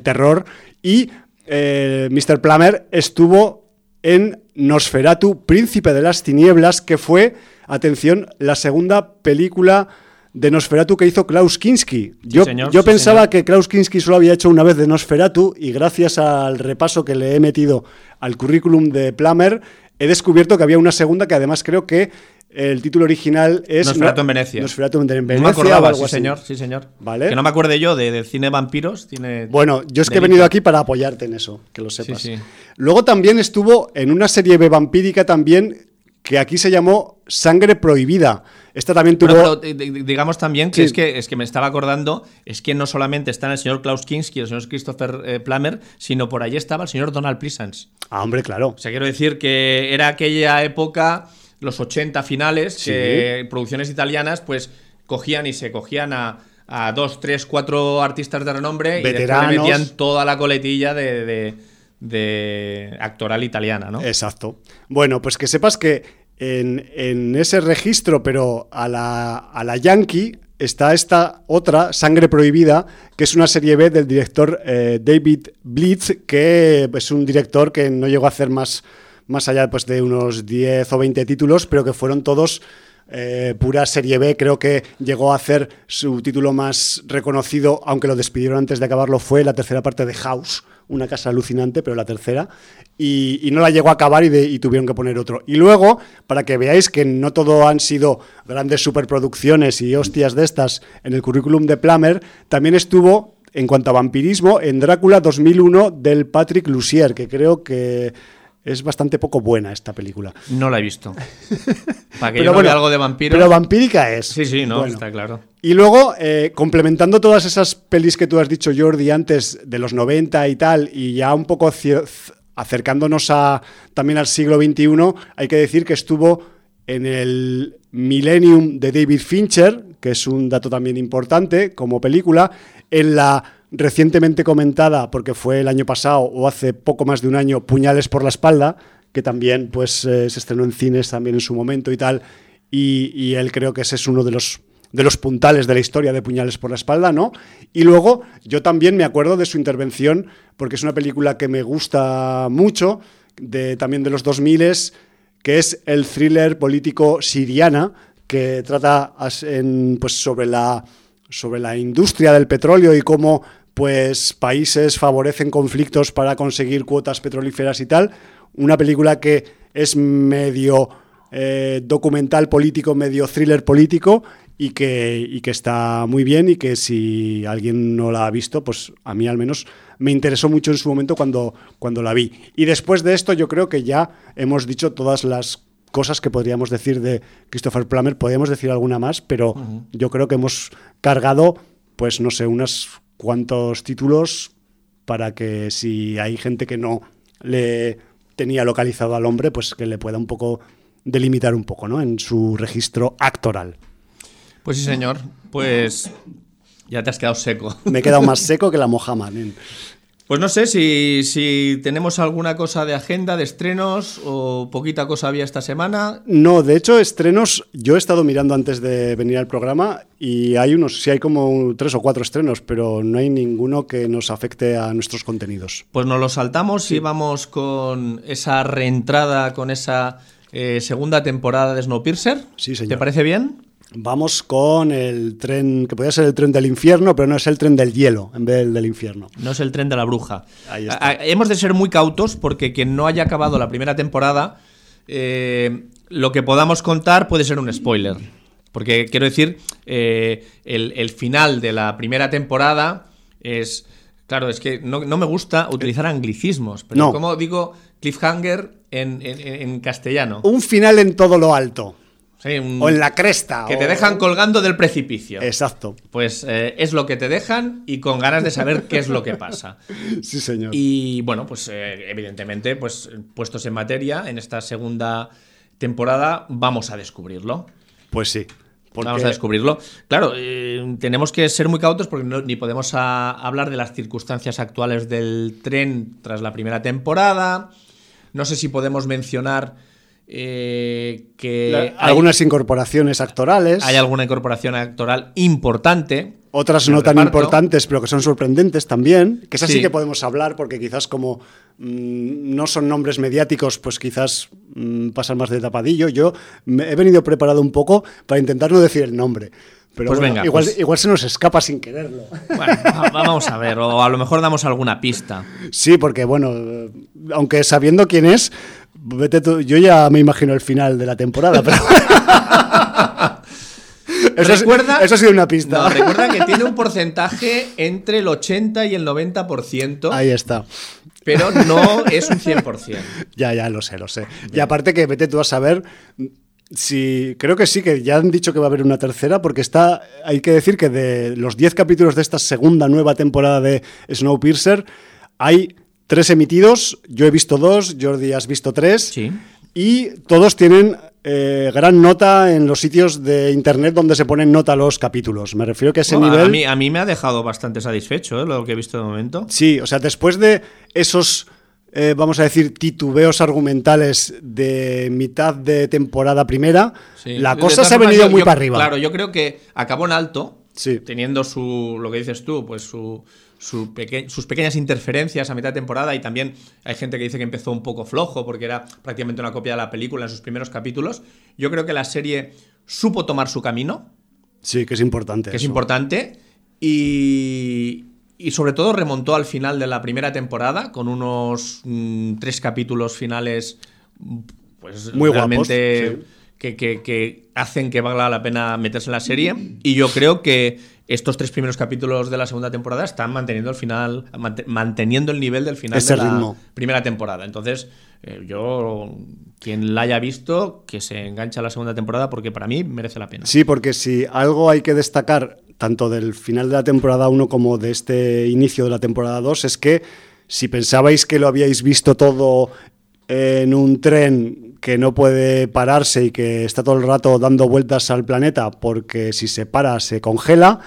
terror. Y eh, Mr. Plummer estuvo en Nosferatu, Príncipe de las Tinieblas, que fue, atención, la segunda película de Nosferatu que hizo Klaus Kinski. Yo, yo pensaba que Klaus Kinski solo había hecho una vez de Nosferatu y gracias al repaso que le he metido al currículum de Plummer, he descubierto que había una segunda que además creo que el título original es Nosferatu en Venecia. Nosferatu en Venecia. No me acordaba, sí señor, sí señor. ¿Vale? Que no me acuerde yo de, cine vampiros. Tiene bueno, yo es que he venido aquí para apoyarte en eso, que lo sepas. Luego también estuvo en una serie vampírica también que aquí se llamó Sangre Prohibida. Esta también tuvo. digamos también que, es que es que me estaba acordando, es que no solamente están el señor Klaus Kinski y el señor Christopher eh, Plummer, sino por allí estaba el señor Donald Pleasance. Ah, hombre, claro. O sea, quiero decir que era aquella época, los 80 finales, que producciones italianas, pues cogían y se cogían a, dos, tres, cuatro artistas de renombre Veteranos. y metían toda la coletilla de de actoral italiana, ¿no? Exacto. Bueno, pues que sepas que en, ese registro, pero a la, a la Yankee, está esta otra, Sangre Prohibida, que es una serie B del director eh, David Blitz, que es un director que no llegó a hacer más, más allá pues, de unos 10 o 20 títulos, pero que fueron todos eh, pura serie B. Creo que llegó a hacer su título más reconocido, aunque lo despidieron antes de acabarlo, fue la tercera parte de House, una casa alucinante, pero la tercera. Y, no la llegó a acabar y tuvieron que poner otro. Y luego, para que veáis que no todo han sido grandes superproducciones y hostias de estas en el currículum de Plummer, también estuvo, en cuanto a vampirismo, en Drácula 2001 del Patrick Lussier, que creo que es bastante poco buena esta película. No la he visto. Para que yo no vea algo de vampiro. Pero vampírica es. Sí, sí, no, Bueno. está claro. Y luego, eh, complementando todas esas pelis que tú has dicho, Jordi, antes de los 90 y tal, y ya un poco acercándonos a, también al siglo XXI, hay que decir que estuvo en el Millennium de David Fincher, que es un dato también importante como película, en la recientemente comentada, porque fue el año pasado o hace poco más de un año, Puñales por la espalda, que también pues eh, se estrenó en cines también en su momento y tal, y, y él creo que ese es uno de los de los puntales de la historia de Puñales por la espalda, ¿no? Y luego yo también me acuerdo de su intervención, porque es una película que me gusta mucho, de, también de los 2000 que es el thriller político Siriana, que trata pues, sobre, la, sobre la industria del petróleo y cómo pues, países favorecen conflictos para conseguir cuotas petrolíferas y tal. Una película que es medio eh, documental político, medio thriller político y que, y que está muy bien y que si alguien no la ha visto, pues a mí al menos me interesó mucho en su momento cuando, cuando la vi. Y después de esto yo creo que ya hemos dicho todas las cosas que podríamos decir de Christopher Plummer, podríamos decir alguna más, pero yo creo que hemos cargado, pues no sé, unos cuantos títulos para que si hay gente que no le tenía localizado al hombre, pues que le pueda un poco delimitar un poco, ¿no? En su registro actoral. Pues sí, señor. Pues ya te has quedado seco. Me he quedado más seco que la mojama, nen. Pues no sé si, si tenemos alguna cosa de agenda, de estrenos o poquita cosa había esta semana. No, de hecho, estrenos, yo he estado mirando antes de venir al programa y hay unos, sí hay como tres o cuatro estrenos, pero no hay ninguno que nos afecte a nuestros contenidos. Pues nos lo saltamos y vamos con esa reentrada, con esa eh, segunda temporada de Snowpiercer. Sí, señor. ¿Te parece bien? Vamos con el tren, que podría ser el tren del infierno, pero no es el tren del hielo en vez del del infierno. No es el tren de la bruja. Ahí está. A- hemos de ser muy cautos porque quien no haya acabado la primera temporada, eh, lo que podamos contar puede ser un spoiler. Porque quiero decir, eh, el, el final de la primera temporada es. Claro, es que no, no me gusta utilizar anglicismos. Pero No. ¿cómo digo cliffhanger en, en- en castellano? Un final en todo lo alto, Sí, un- o en la cresta. que te dejan colgando del precipicio. Exacto, Pues eh, es lo que te dejan y con ganas de saber qué es lo que pasa. sí señor. Y bueno, pues eh, evidentemente, pues puestos en materia, en esta segunda temporada vamos a descubrirlo. Pues sí. porque- Vamos a descubrirlo. Claro, eh, tenemos que ser muy cautos porque no- ni podemos a- hablar de las circunstancias actuales del tren tras la primera temporada. No sé si podemos mencionar eh, que La- hay- algunas incorporaciones actorales, hay, alguna incorporación actoral importante. otras no tan reparto. importantes, pero que son sorprendentes también, que es así Sí. que podemos hablar, porque quizás como mm, no son nombres mediáticos, pues quizás mm, pasan más de tapadillo. Yo me he venido preparado un poco para intentar no decir el nombre. Pero Pues bueno, venga, igual, pues- igual se nos escapa sin quererlo. Bueno, va- vamos a ver, o a lo mejor damos alguna pista. Sí, porque bueno, eh, aunque sabiendo quién es, vete tú- yo ya me imagino el final de la temporada, pero... eso, es- Recuerda- eso ha sido una pista. No, recuerda que tiene un porcentaje entre el 80 y el 90%, Ahí está. pero no es un 100%. Ya, ya, lo sé, lo sé. Y aparte que vete tú a saber si... Creo que sí, que ya han dicho que va a haber una tercera, porque está... Hay que decir que de los 10 capítulos de esta segunda nueva temporada de Snowpiercer, hay tres emitidos. Yo he visto dos, Jordi has visto tres. Sí. Y todos tienen eh, gran nota en los sitios de internet donde se ponen nota los capítulos. Me refiero que a ese Bueno, nivel... a, mí, a mí me ha dejado bastante satisfecho ¿eh? lo que he visto de momento. Sí, o sea, después de esos, eh, vamos a decir, titubeos argumentales de mitad de temporada primera, Sí. la cosa se ha venido yo- muy yo- para arriba. Claro, yo creo que acabó en alto, Sí. teniendo su, lo que dices tú, pues su, su peque- sus pequeñas interferencias a mitad de temporada y también hay gente que dice que empezó un poco flojo porque era prácticamente una copia de la película en sus primeros capítulos. Yo creo que la serie supo tomar su camino, Sí, que es importante. que es importante, y, y sobre todo remontó al final de la primera temporada con unos mm, tres capítulos finales pues Muy guapos, realmente sí. que, que- que hacen que valga la pena meterse en la serie y yo creo que estos tres primeros capítulos de la segunda temporada están manteniendo el final mant- manteniendo el nivel del final Ese de la primera temporada. Entonces eh, yo quien la haya visto que se engancha a la segunda temporada porque para mí merece la pena. Sí, porque si algo hay que destacar, tanto del final de la temporada 1 como de este inicio de la temporada 2, es que si pensabais que lo habíais visto todo en un tren que no puede pararse y que está todo el rato dando vueltas al planeta porque si se para se congela,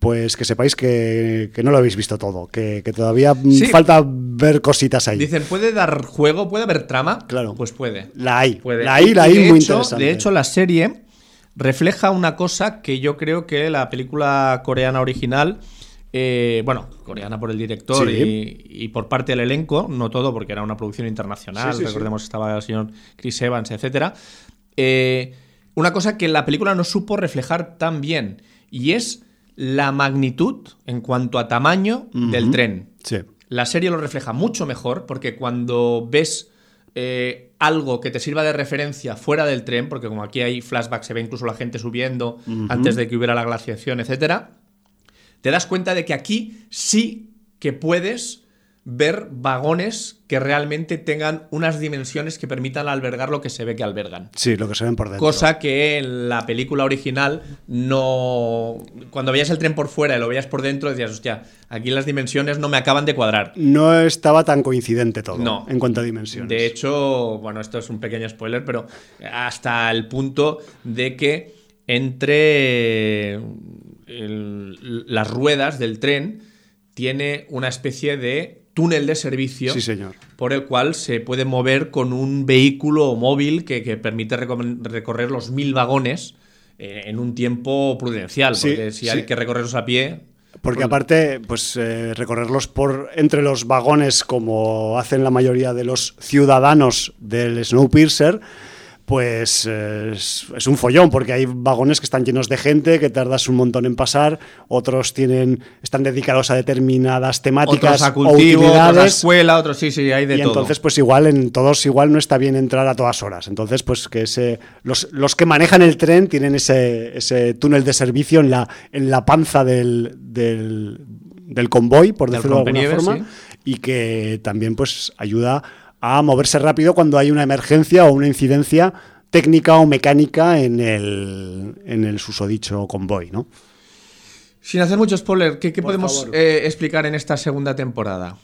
pues que sepáis que, que no lo habéis visto todo, que, que todavía mm, Sí. falta ver cositas ahí. Dicen, ¿puede dar juego? ¿Puede haber trama? Claro. Pues puede. La hay, Puede. la hay, la hay muy hecho- interesante. De hecho, la serie refleja una cosa que yo creo que la película coreana original, eh, bueno, coreana por el director Sí. y, y por parte del elenco, no todo porque era una producción internacional, Sí, sí, recordemos que estaba el señor Chris Evans, etcétera. eh, una cosa que la película no supo reflejar tan bien y es la magnitud en cuanto a tamaño del tren. La serie lo refleja mucho mejor porque cuando ves eh, algo que te sirva de referencia fuera del tren, porque como aquí hay flashbacks, se ve incluso la gente subiendo antes de que hubiera la glaciación, etcétera, te das cuenta de que aquí sí que puedes ver vagones que realmente tengan unas dimensiones que permitan albergar lo que se ve que albergan. Sí, lo que se ven por dentro. Cosa que en la película original no. Cuando veías el tren por fuera y lo veías por dentro, decías, hostia, aquí las dimensiones no me acaban de cuadrar. No estaba tan coincidente todo No. en cuanto a dimensiones. De hecho, bueno, esto es un pequeño spoiler, pero hasta el punto de que entre el- las ruedas del tren tiene una especie de túnel de servicio Sí, señor. por el cual se puede mover con un vehículo móvil que, que permite reco- recorrer los mil vagones eh, en un tiempo prudencial, Sí, porque si hay sí. que recorrerlos a pie... Porque aparte, pues eh, recorrerlos por entre los vagones, como hacen la mayoría de los ciudadanos del Snowpiercer, pues eh, es, es un follón, porque hay vagones que están llenos de gente, que tardas un montón en pasar, otros tienen, están dedicados a determinadas temáticas Otros a o cultivo, otros a escuela, otros sí, sí, hay de y todo. entonces, pues igual en todos igual no está bien entrar a todas horas. Entonces, pues que ese, los, los que manejan el tren tienen ese, ese túnel de servicio en la, en la panza del, del, del convoy, por decirlo de alguna forma, y que también pues ayuda a moverse rápido cuando hay una emergencia o una incidencia técnica o mecánica en el, en el susodicho convoy, ¿no? Sin hacer mucho spoiler, ¿qué, podemos eh, explicar en esta segunda temporada?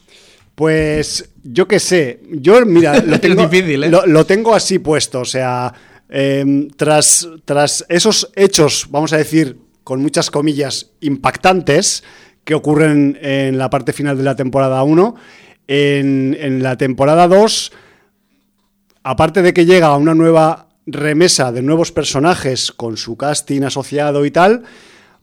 Pues yo qué sé, yo mira, lo Es tengo, difícil, ¿eh? lo, lo tengo así puesto, o sea, em, tras, tras esos hechos, vamos a decir, con muchas comillas, impactantes, que ocurren en la parte final de la temporada 1, en, la temporada 2, aparte de que llega una nueva remesa de nuevos personajes con su casting asociado y tal,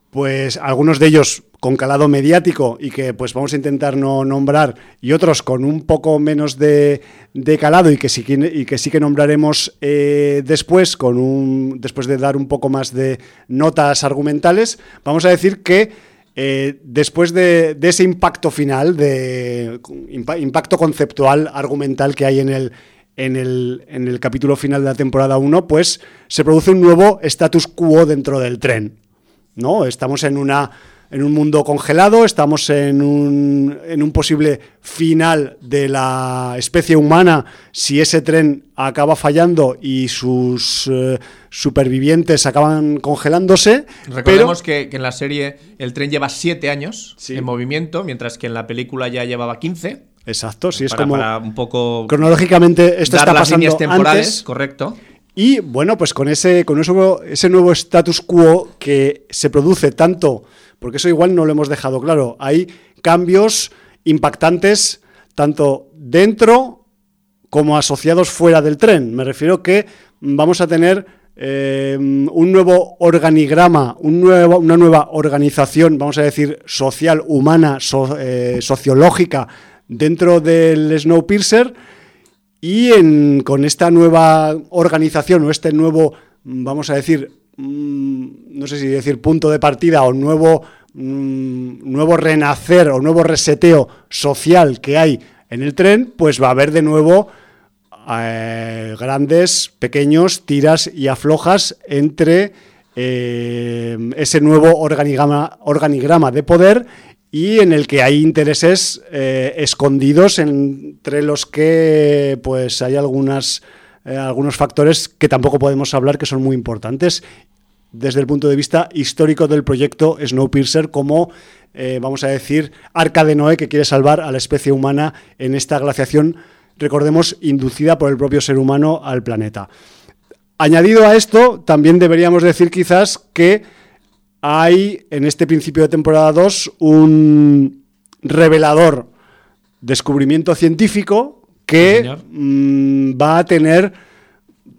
pues algunos de ellos con calado mediático y que pues vamos a intentar no nombrar y otros con un poco menos de, de calado y que sí que, y que sí que nombraremos eh, después con un después de dar un poco más de notas argumentales vamos a decir que eh, después de, ese impacto final de impa- impacto conceptual argumental que hay en el en el, en el capítulo final de la temporada 1 pues se produce un nuevo status quo dentro del tren ¿no? Estamos en, una, en un mundo congelado, estamos en un, en un posible final de la especie humana si ese tren acaba fallando y sus eh, supervivientes acaban congelándose. Recordemos pero, que, que en la serie el tren lleva siete años Sí. en movimiento, mientras que en la película ya llevaba 15. Exacto, sí, es para, como... para un poco Cronológicamente esto dar está las pasando líneas temporales, antes. correcto. Y bueno, pues con ese, con ese nuevo status quo que se produce tanto, porque eso igual no lo hemos dejado claro, hay cambios impactantes tanto dentro como asociados fuera del tren. Me refiero que vamos a tener eh, un nuevo organigrama, una nueva organización, vamos a decir, social, humana, eh, sociológica dentro del Snowpiercer y en, con esta nueva organización o este nuevo, vamos a decir, mm, no sé si decir punto de partida o nuevo, mm, nuevo renacer o nuevo reseteo social que hay en el tren, pues va a haber de nuevo eh, grandes, pequeños, tiras y aflojas entre eh, ese nuevo organigrama, organigrama, de poder y en el que hay intereses eh, escondidos entre los que pues hay algunas, algunos factores que tampoco podemos hablar que son muy importantes desde el punto de vista histórico del proyecto Snowpiercer como, vamos a decir, arca de Noé que quiere salvar a la especie humana en esta glaciación recordemos, inducida por el propio ser humano al planeta. Añadido a esto, también deberíamos decir quizás que hay en este principio de temporada 2 un revelador descubrimiento científico que mm, va a tener,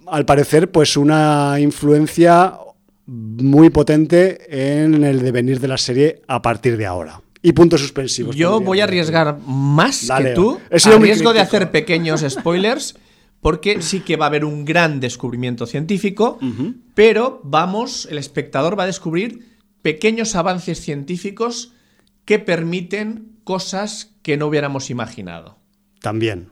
al parecer, pues una influencia muy potente en el devenir de la serie a partir de ahora y puntos suspensivos. Yo voy a arriesgar más que tú. A riesgo de hacer pequeños spoilers. Porque sí que va a haber un gran descubrimiento científico, pero vamos, el espectador va a descubrir pequeños avances científicos que permiten cosas que no hubiéramos imaginado. También.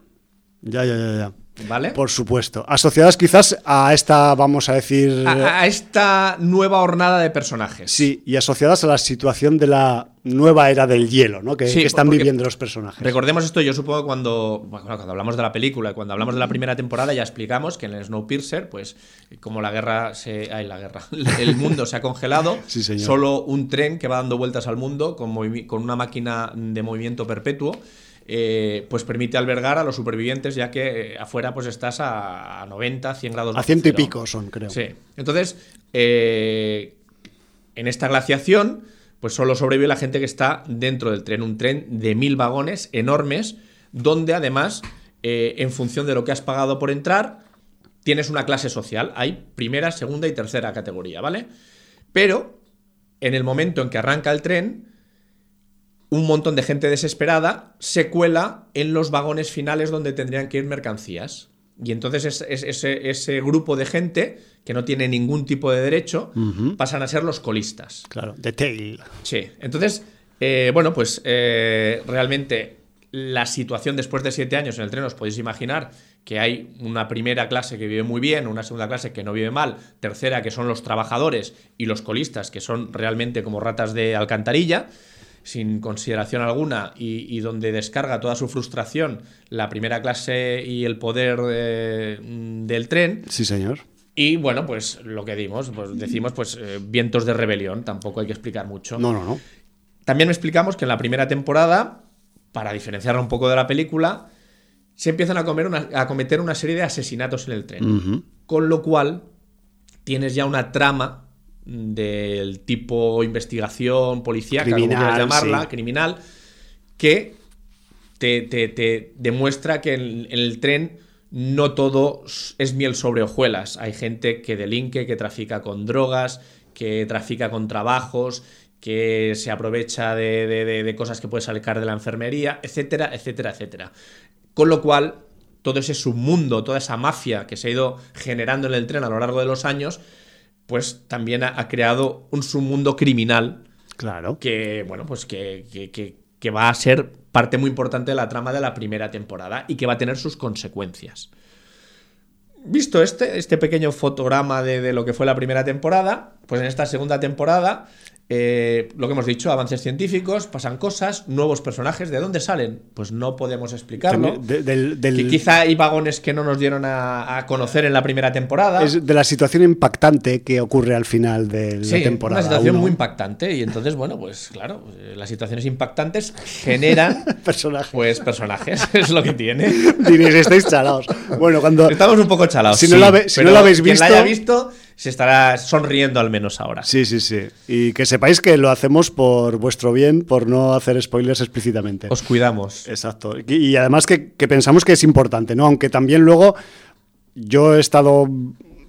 Ya, ya, ya, ya. ¿Vale? Por supuesto. Asociadas quizás a esta, vamos a decir. A, esta nueva hornada de personajes. Sí, y asociadas a la situación de la nueva era del hielo, ¿no? Que, están viviendo los personajes. Recordemos esto, yo supongo cuando, cuando hablamos de la película, cuando hablamos de la primera temporada, ya explicamos que en el Snowpiercer, pues, como la guerra se. Ay, la guerra. El mundo se ha congelado. Solo un tren que va dando vueltas al mundo con, con una máquina de movimiento perpetuo. Eh, pues permite albergar a los supervivientes, ya que eh, afuera pues estás a, 90, 100 grados. A ciento y pico son, creo. Sí. Entonces, eh, en esta glaciación, pues solo sobrevive la gente que está dentro del tren. Un tren de mil vagones enormes, donde además, en función de lo que has pagado por entrar, tienes una clase social. Hay primera, segunda y tercera categoría, ¿vale? Pero, en el momento en que arranca el tren, un montón de gente desesperada se cuela en los vagones finales donde tendrían que ir mercancías. Y entonces ese, grupo de gente que no tiene ningún tipo de derecho pasan a ser los colistas. Claro, the tail. Sí, entonces, eh, bueno, pues eh, realmente la situación después de siete años en el tren os podéis imaginar que hay una primera clase que vive muy bien, una segunda clase que no vive mal, tercera que son los trabajadores y los colistas que son realmente como ratas de alcantarilla sin consideración alguna y, donde descarga toda su frustración la primera clase y el poder del tren. Sí, señor. Y bueno, pues lo que dimos, pues decimos pues eh, vientos de rebelión, tampoco hay que explicar mucho. No, no, no. También explicamos que en la primera temporada, para diferenciarla un poco de la película, se empiezan a, comer a cometer una serie de asesinatos en el tren. Con lo cual, tienes ya una trama del tipo investigación policíaca, como quieras llamarla, criminal, que te, demuestra que en, el tren no todo es miel sobre hojuelas. Hay gente que delinque, que trafica con drogas, que trafica con trabajos, que se aprovecha de, de cosas que puede sacar de la enfermería, etcétera, etcétera, etcétera. Con lo cual, todo ese submundo, toda esa mafia que se ha ido generando en el tren a lo largo de los años, pues también ha, creado un submundo criminal. Claro. Que, bueno, pues que, que, va a ser parte muy importante de la trama de la primera temporada y que va a tener sus consecuencias. Visto este, este pequeño fotograma de, de, lo que fue la primera temporada, pues en esta segunda temporada eh, lo que hemos dicho, avances científicos, pasan cosas, nuevos personajes. ¿De dónde salen? Pues no podemos explicarlo. del, quizá hay vagones que no nos dieron a, conocer en la primera temporada. Es de la situación impactante que ocurre al final de la temporada. Una situación muy impactante. Y entonces, bueno, pues claro, eh, las situaciones impactantes generan personajes. Pues personajes, es lo que tiene. Diréis, estáis chalados. Bueno, cuando. Estamos un poco chalados. Si no, la, si no lo habéis visto. Quien la haya visto se estará sonriendo al menos ahora. Sí, sí, sí. Y que sepáis que lo hacemos por vuestro bien, por no hacer spoilers explícitamente. Os cuidamos. Exacto. Y, además que, pensamos que es importante, ¿no? Aunque también luego yo he estado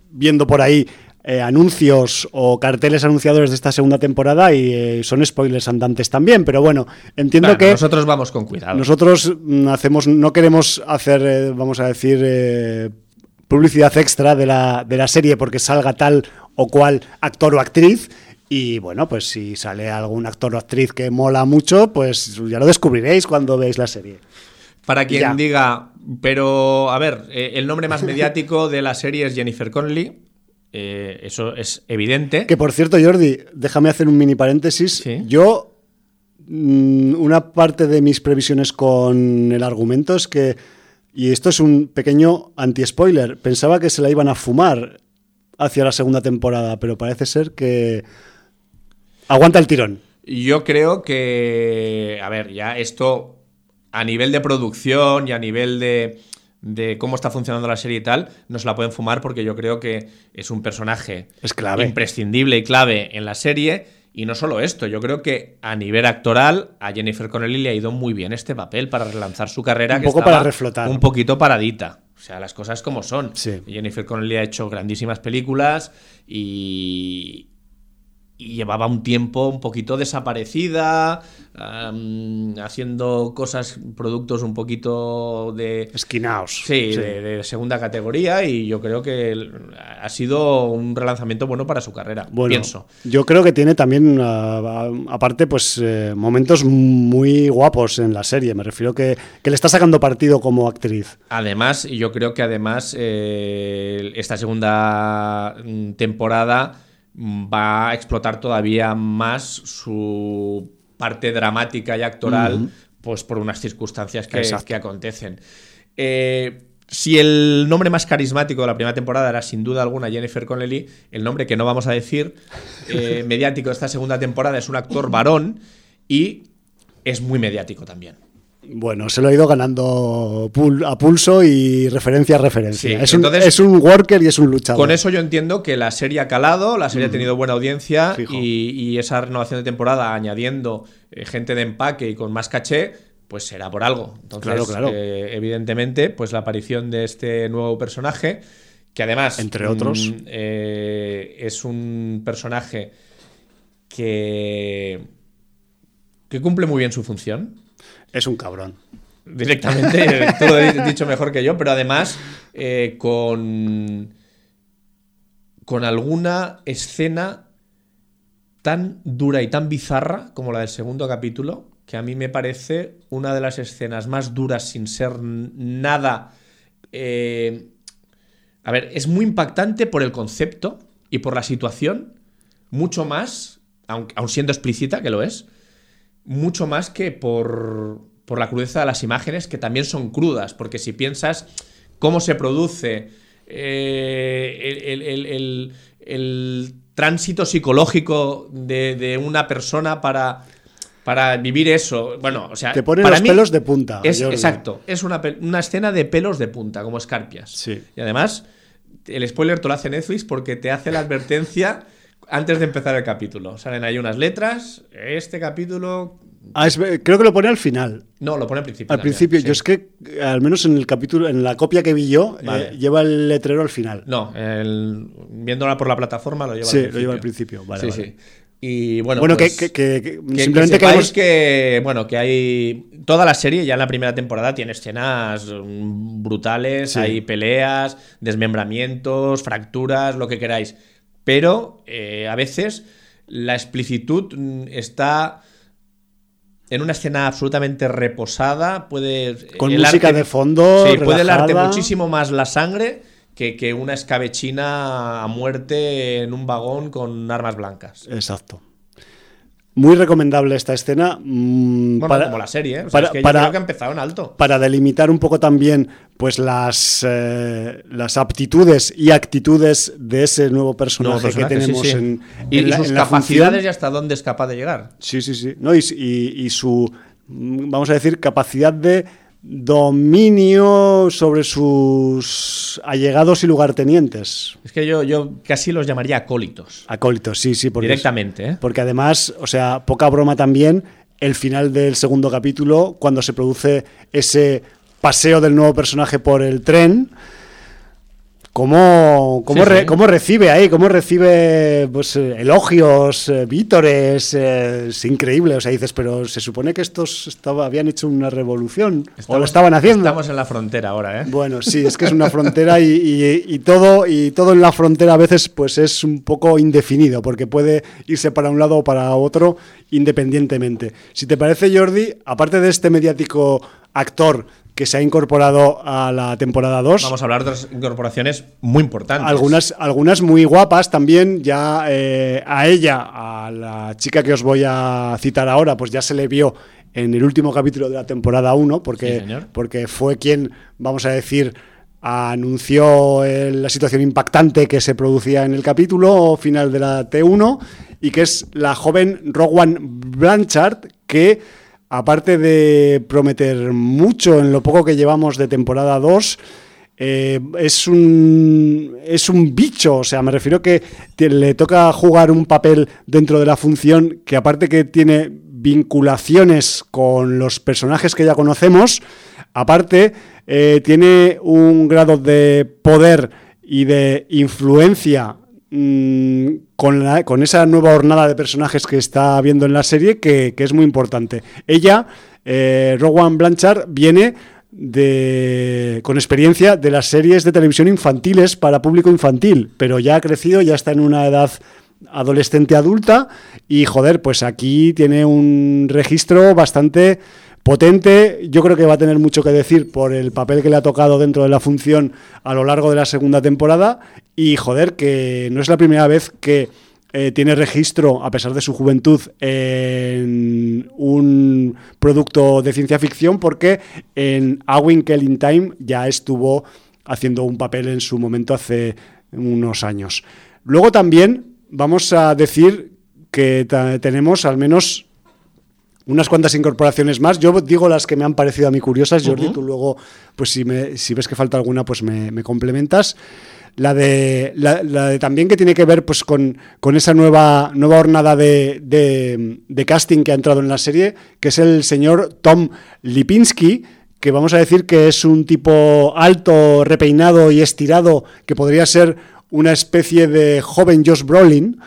viendo por ahí eh, anuncios o carteles anunciadores de esta segunda temporada y eh, son spoilers andantes también, pero bueno, entiendo Bueno, que nosotros vamos con cuidado. nosotros mm, hacemos, no queremos hacer, eh, vamos a decir, publicidad extra de la, de la serie porque salga tal o cual actor o actriz. Y bueno, pues si sale algún actor o actriz que mola mucho, pues ya lo descubriréis cuando veáis la serie. Para quien Ya. diga, pero a ver, eh, el nombre más mediático de la serie es Jennifer Connelly. eh, eso es evidente. Que por cierto, Jordi, déjame hacer un mini paréntesis. Sí. Yo, mm, una parte de mis previsiones con el argumento es que, y esto es un pequeño anti-spoiler, pensaba que se la iban a fumar hacia la segunda temporada, pero parece ser que aguanta el tirón. Yo creo que, a ver, ya esto a nivel de producción y a nivel de, de cómo está funcionando la serie y tal, no se la pueden fumar porque yo creo que es un personaje Es clave. imprescindible y clave en la serie. Y no solo esto, yo creo que a nivel actoral a Jennifer Connelly le ha ido muy bien este papel para relanzar su carrera. Un que poco para reflotar. Un poquito paradita. O sea, las cosas como son. Sí. Jennifer Connelly ha hecho grandísimas películas y, y llevaba un tiempo un poquito desaparecida, haciendo cosas, productos un poquito de... Esquinaos. Sí, De, de segunda categoría y yo creo que ha sido un relanzamiento bueno para su carrera, Bueno, pienso. yo creo que tiene también, aparte, pues eh, momentos muy guapos en la serie. Me refiero que, que le está sacando partido como actriz. Además, yo creo que además eh, esta segunda mm, temporada va a explotar todavía más su parte dramática y actoral, pues por unas circunstancias que, que acontecen. Eh, si el nombre más carismático de la primera temporada era sin duda alguna Jennifer Connelly, el nombre que no vamos a decir eh, mediático de esta segunda temporada es un actor varón y es muy mediático también. Bueno, se lo ha ido ganando pul- a pulso y referencia a referencia. Sí, es, un, entonces- es un worker y es un luchador. Con eso yo entiendo que la serie ha calado, la serie ha tenido buena audiencia y, y esa renovación de temporada añadiendo eh, gente de empaque y con más caché, pues será por algo. Entonces, Claro, claro. eh, evidentemente, pues la aparición de este nuevo personaje, que además Entre otros. mm, eh, es un personaje que, que cumple muy bien su función Es un cabrón. directamente, tú lo has dicho mejor que yo, pero además eh, con, con alguna escena tan dura y tan bizarra como la del segundo capítulo, que a mí me parece una de las escenas más duras sin ser nada... eh, a ver, es muy impactante por el concepto y por la situación, mucho más, aun siendo explícita, que lo es, mucho más que por, por la crudeza de las imágenes, que también son crudas, porque si piensas cómo se produce eh, el, el- el- el- tránsito psicológico de, de una persona para, para vivir eso, bueno, o sea, Te pone para los mí pelos de punta. Es, exacto, es una, una escena de pelos de punta, como escarpias. Sí. Y además, el spoiler te lo hace Netflix porque te hace la advertencia antes de empezar el capítulo. Salen ahí unas letras. Este capítulo. Ah, es- creo que lo pone al final. No, lo pone al principio. Al también, principio, sí. yo es que, eh, al menos en el capítulo, en la copia que vi yo, eh, lleva el letrero al final. No, el- viéndola por la plataforma lo lleva Sí, al lo principio. lleva al principio, vale, sí, vale. sí. Y bueno, bueno, pues, que, que- que- que que- simplemente queremos- que, bueno, que hay. Toda la serie, ya en la primera temporada, tiene escenas mm, brutales, Sí. hay peleas, desmembramientos, fracturas, lo que queráis. Pero eh, a veces la explicitud mm, está en una escena absolutamente reposada. Puede. Con el música de fondo, Sí, puede helarte muchísimo más la sangre. Que, que una escabechina a muerte en un vagón con armas blancas. Exacto. Muy recomendable esta escena. mm, Bueno, como la serie, ¿eh? O sea, para- es que yo para- creo que ha empezado en alto. para delimitar un poco también pues las, eh, las aptitudes y actitudes de ese nuevo personaje, que tenemos sí, sí. en, y, en y la- sus en capacidades y hasta dónde es capaz de llegar. Sí, sí, sí. No, y, y- y su, mm, vamos a decir, capacidad de dominio sobre sus allegados y lugartenientes. Es que yo, yo casi los llamaría acólitos. Acólitos, sí, sí. Porque Directamente, ¿eh? Porque además, o sea, poca broma también, el final del segundo capítulo, cuando se produce ese paseo del nuevo personaje por el tren, cómo, cómo, cómo recibe ahí, cómo recibe pues, eh, elogios, eh, vítores, eh, es increíble. O sea, dices, pero se supone que estos estaba, habían hecho una revolución o lo estaban haciendo. Estamos en la frontera ahora, ¿eh? Bueno, sí, es que es una frontera y, todo, y todo en la frontera a veces pues es un poco indefinido, porque puede irse para un lado o para otro independientemente. Si te parece, Jordi, aparte de este mediático actor que se ha incorporado a la temporada 2. Vamos a hablar de las incorporaciones muy importantes. Algunas, algunas muy guapas también. Ya eh, a ella, a la chica que os voy a citar ahora, pues ya se le vio en el último capítulo de la temporada 1, porque, porque fue quien, vamos a decir, anunció la situación impactante que se producía en el capítulo final de la T1 y que es la joven Rowan Blanchard que aparte de prometer mucho en lo poco que llevamos de temporada 2, eh, es, un, es un bicho, o sea, me refiero que le toca jugar un papel dentro de la función que aparte que tiene vinculaciones con los personajes que ya conocemos, aparte eh, tiene un grado de poder y de influencia Mm, con, con, esa nueva hornada de personajes que está viendo en la serie, que, es muy importante. Ella, eh, Rowan Blanchard, viene de, con experiencia de las series de televisión infantiles para público infantil, pero ya ha crecido, ya está en una edad adolescente adulta y joder, pues aquí tiene un registro bastante potente. Yo creo que va a tener mucho que decir por el papel que le ha tocado dentro de la función a lo largo de la segunda temporada. Y joder, que no es la primera vez que eh, tiene registro, a pesar de su juventud, en un producto de ciencia ficción, porque en A Winkle in Time ya estuvo haciendo un papel en su momento hace unos años. Luego también vamos a decir que tenemos al menos unas cuantas incorporaciones más. Yo digo las que me han parecido a mí curiosas, Jordi, tú luego, pues si, me, si ves que falta alguna, pues me, complementas. La de, la, de, también que tiene que ver pues con, con esa nueva, nueva hornada de, de, casting que ha entrado en la serie, que es el señor Tom Lipinski, que vamos a decir que es un tipo alto, repeinado y estirado, que podría ser una especie de joven Josh Brolin,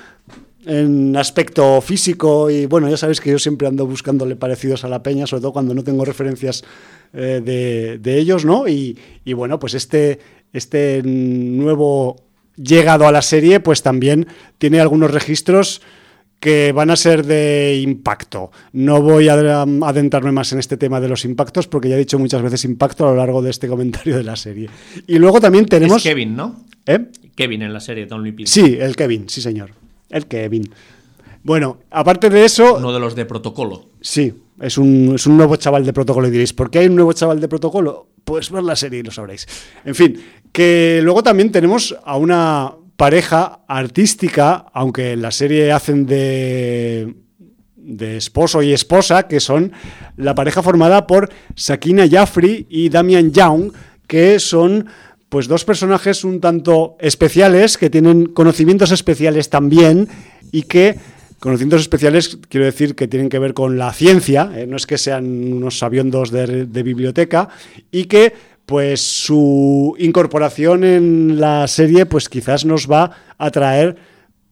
en aspecto físico y bueno, ya sabéis que yo siempre ando buscándole parecidos a la peña, sobre todo cuando no tengo referencias eh, de, ellos, ¿no? Y, bueno, pues este, este nuevo llegado a la serie, pues también tiene algunos registros que van a ser de impacto. No voy a adentrarme más en este tema de los impactos porque ya he dicho muchas veces impacto a lo largo de este comentario de la serie. Y luego también tenemos... Es Kevin, ¿no? ¿Eh? Kevin en la serie, Tom Sí, el Kevin, sí señor. El Kevin. Bueno, aparte de eso. Uno de los de protocolo. Sí, es un, es un nuevo chaval de protocolo. Y diréis, ¿por qué hay un nuevo chaval de protocolo? Pues ver la serie y lo sabréis. En fin, que luego también tenemos a una pareja artística, aunque en la serie hacen de, de esposo y esposa, que son la pareja formada por Sakina Jaffrey y Damian Young, que son pues dos personajes un tanto especiales, que tienen conocimientos especiales también y que conocimientos especiales quiero decir que tienen que ver con la ciencia, eh, no es que sean unos sabiondos de, biblioteca, y que pues su incorporación en la serie pues quizás nos va a traer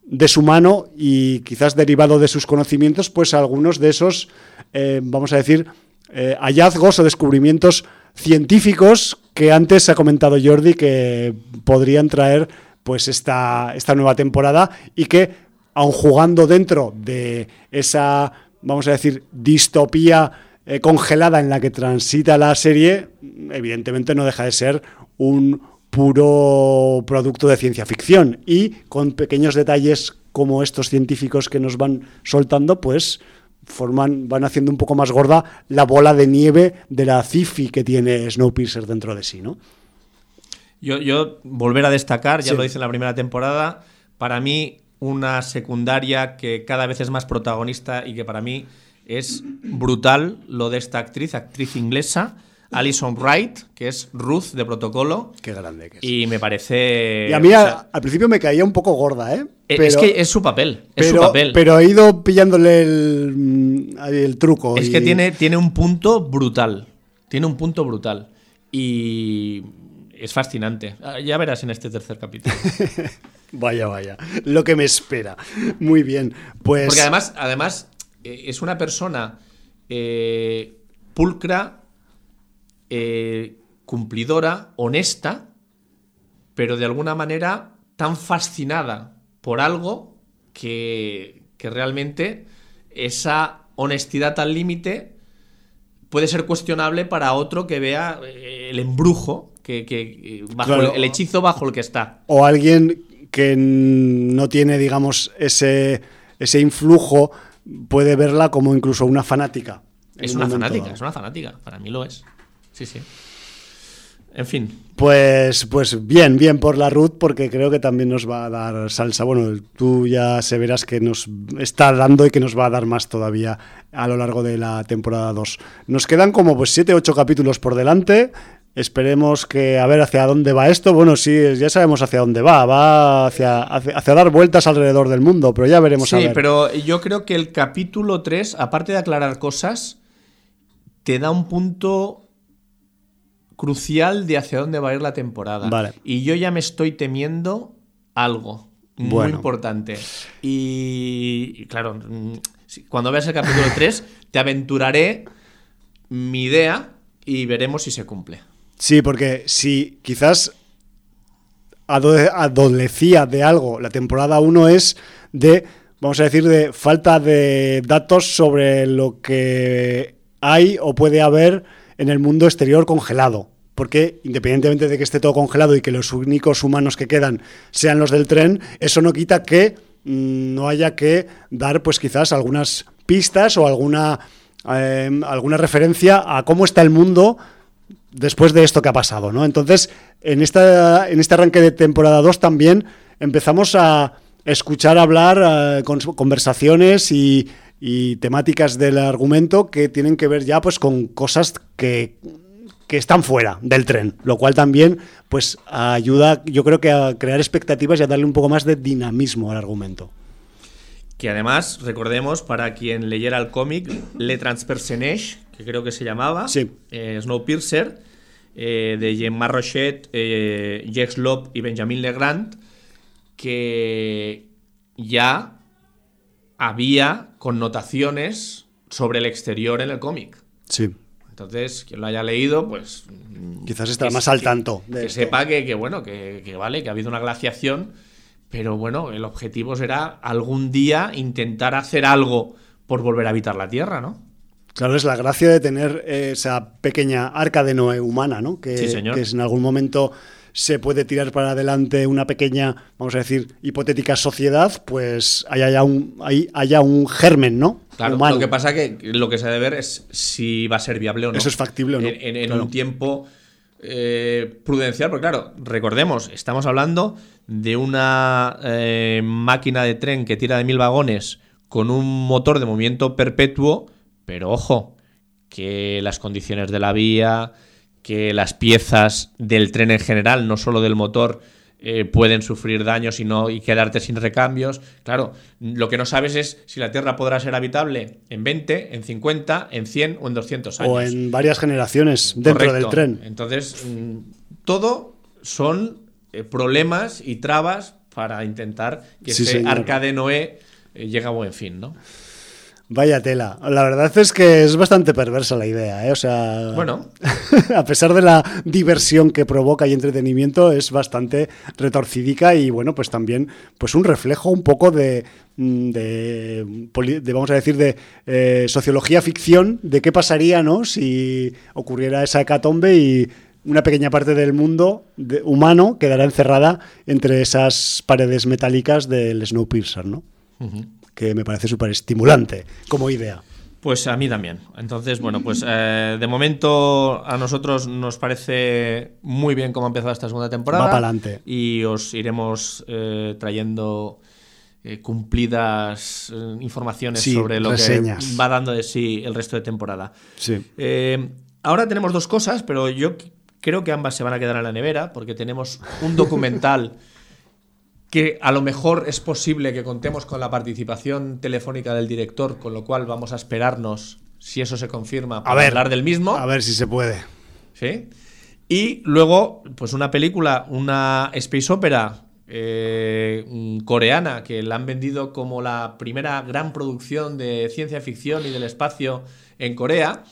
de su mano y quizás derivado de sus conocimientos pues algunos de esos, eh, vamos a decir, eh, hallazgos o descubrimientos científicos que antes ha comentado Jordi que podrían traer pues esta, esta nueva temporada y que, aun jugando dentro de esa, vamos a decir, distopía eh, congelada en la que transita la serie, evidentemente no deja de ser un puro producto de ciencia ficción. Y con pequeños detalles como estos científicos que nos van soltando, pues forman, van haciendo un poco más gorda la bola de nieve de la cifi que tiene Snowpiercer dentro de sí, ¿no? Yo, yo volver a destacar, ya lo hice en la primera temporada, para mí una secundaria que cada vez es más protagonista y que para mí es brutal lo de esta actriz, actriz inglesa, Alison Wright, que es Ruth de Protocolo. Qué grande que es. Y me parece. Y a mí al principio me caía un poco gorda, ¿eh? eh es que es su papel. Es pero, su papel. Pero he ido pillándole el, mm, el truco. Es que tiene, tiene un punto brutal. Tiene un punto brutal. Y es fascinante. Ah, Ya verás en este tercer capítulo. Vaya, vaya. Lo que me espera. Muy bien. Pues. Porque además, además eh, es una persona eh, pulcra, eh, cumplidora, honesta, pero de alguna manera tan fascinada por algo que, que realmente esa honestidad al límite puede ser cuestionable para otro que vea eh, el embrujo, que, que, eh, bajo Claro. el, el hechizo bajo el que está. o alguien que no tiene, digamos, ese, ese influjo, puede verla como incluso una fanática. Es un una fanática, es una fanática. Para mí lo es. Sí, sí. En fin, Pues, pues bien, bien por la Ruth, porque creo que también nos va a dar salsa. Bueno, tú ya se verás que nos está dando y que nos va a dar más todavía a lo largo de la temporada 2. Nos quedan como pues 7 8 capítulos por delante. Esperemos que a ver hacia dónde va esto. Bueno, sí, ya sabemos hacia dónde va. Va hacia, hacia, hacia dar vueltas alrededor del mundo, pero ya veremos a Sí, ver. pero yo creo que el capítulo 3, aparte de aclarar cosas, te da un punto crucial de hacia dónde va a ir la temporada. Vale. Y yo ya me estoy temiendo algo muy Bueno. importante. Y, y claro, mm, cuando veas el capítulo 3, te aventuraré mi idea y veremos si se cumple. Sí, porque si quizás ado- adolecía de algo la temporada 1 es de, vamos a decir, de falta de datos sobre lo que hay o puede haber en el mundo exterior congelado. Porque independientemente de que esté todo congelado y que los únicos humanos que quedan sean los del tren, eso no quita que mm, no haya que dar, pues quizás algunas pistas o alguna, eh, alguna referencia a cómo está el mundo después de esto que ha pasado, ¿no? Entonces, en, esta, en este arranque de temporada 2 también empezamos a escuchar hablar eh, con conversaciones y, y temáticas del argumento que tienen que ver ya pues con cosas que, que están fuera del tren, lo cual también pues ayuda, yo creo que a crear expectativas y a darle un poco más de dinamismo al argumento. Que además, recordemos, para quien leyera el cómic, Le Transpersonnage, que creo que se llamaba, Sí. eh, Snowpiercer, eh, de Jean-Marc Rochet, eh, Jacques Lop y Benjamin Legrand, que ya había connotaciones sobre el exterior en el cómic. Sí. Entonces, quien lo haya leído, pues. Quizás estará más al tanto de Que sepa que, que, bueno, que, que vale, que ha habido una glaciación, pero bueno, el objetivo será algún día intentar hacer algo por volver a habitar la Tierra, ¿no? Claro, es la gracia de tener esa pequeña arca de Noé humana, ¿no? Que, Sí, señor. que en algún momento se puede tirar para adelante una pequeña, vamos a decir, hipotética sociedad, pues haya ya un, ahí haya un germen, ¿no? Claro, Humano. lo que pasa que lo que se debe ver es si va a ser viable o no. Eso es factible o no, En, en- en claro. un tiempo eh, prudencial, porque claro, recordemos, estamos hablando de una eh, máquina de tren que tira de mil vagones con un motor de movimiento perpetuo, pero ojo, que las condiciones de la vía, que las piezas del tren en general, no solo del motor, eh, pueden sufrir daños y, no, y quedarte sin recambios. Claro, lo que no sabes es si la Tierra podrá ser habitable en 20, en 50, en 100 o en 200 años. O en varias generaciones dentro Correcto. del tren. Entonces, mm, todo son eh, problemas y trabas para intentar que Sí, ese señor. arca de Noé eh, llegue a buen fin, ¿no? Vaya tela. La verdad es que es bastante perversa la idea, ¿eh? O sea. Bueno. a pesar de la diversión que provoca y entretenimiento, es bastante retorcidica y, bueno, pues también pues un reflejo un poco de. mm, De, de, vamos a decir, de eh, sociología ficción, de qué pasaría, ¿no? Si ocurriera esa hecatombe y una pequeña parte del mundo de- humano quedará encerrada entre esas paredes metálicas del Snowpiercer, ¿no? Que me parece súper estimulante como idea. Pues a mí también. Entonces, bueno, pues eh, de momento a nosotros nos parece muy bien cómo ha empezado esta segunda temporada. Va pa'lante. Y os iremos eh, trayendo eh, cumplidas informaciones Sí, sobre lo reseñas. que va dando de sí el resto de temporada. Sí. Ahora tenemos dos cosas, pero yo creo que ambas se van a quedar en la nevera porque tenemos un documental que a lo mejor es posible que contemos con la participación telefónica del director, con lo cual vamos a esperarnos, si eso se confirma, para ver. hablar del mismo. A ver si se puede. ¿sí? Y luego, pues una película, una space opera eh, coreana que la han vendido como la primera gran producción de ciencia ficción y del espacio en Corea.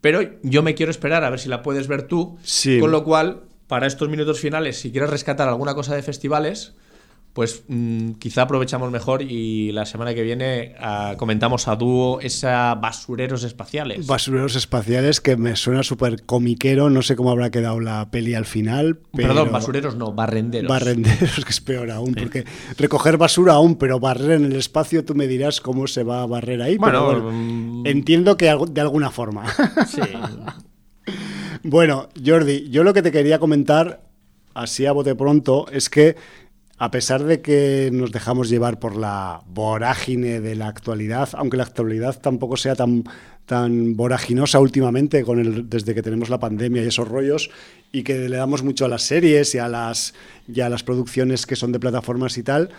Pero yo me quiero esperar a ver si la puedes ver tú. Sí. Con lo cual, para estos minutos finales, si quieres rescatar alguna cosa de festivales, pues mm, quizá aprovechamos mejor y la semana que viene ah, comentamos a dúo esa basureros espaciales. Basureros espaciales que me suena súper comiquero, no sé cómo habrá quedado la peli al final. Pero... Perdón, basureros no, barrenderos. Barrenderos, que es peor aún, porque recoger basura aún, pero barrer en el espacio, tú me dirás cómo se va a barrer ahí. Bueno, pero bueno, mm, entiendo que de alguna forma. sí. Bueno, Jordi, yo lo que te quería comentar, así a bote pronto, es que a pesar de que nos dejamos llevar por la vorágine de la actualidad, aunque la actualidad tampoco sea tan, tan voraginosa últimamente con el, desde que tenemos la pandemia y esos rollos, y que le damos mucho a las series y a las, y a las producciones que son de plataformas y tal,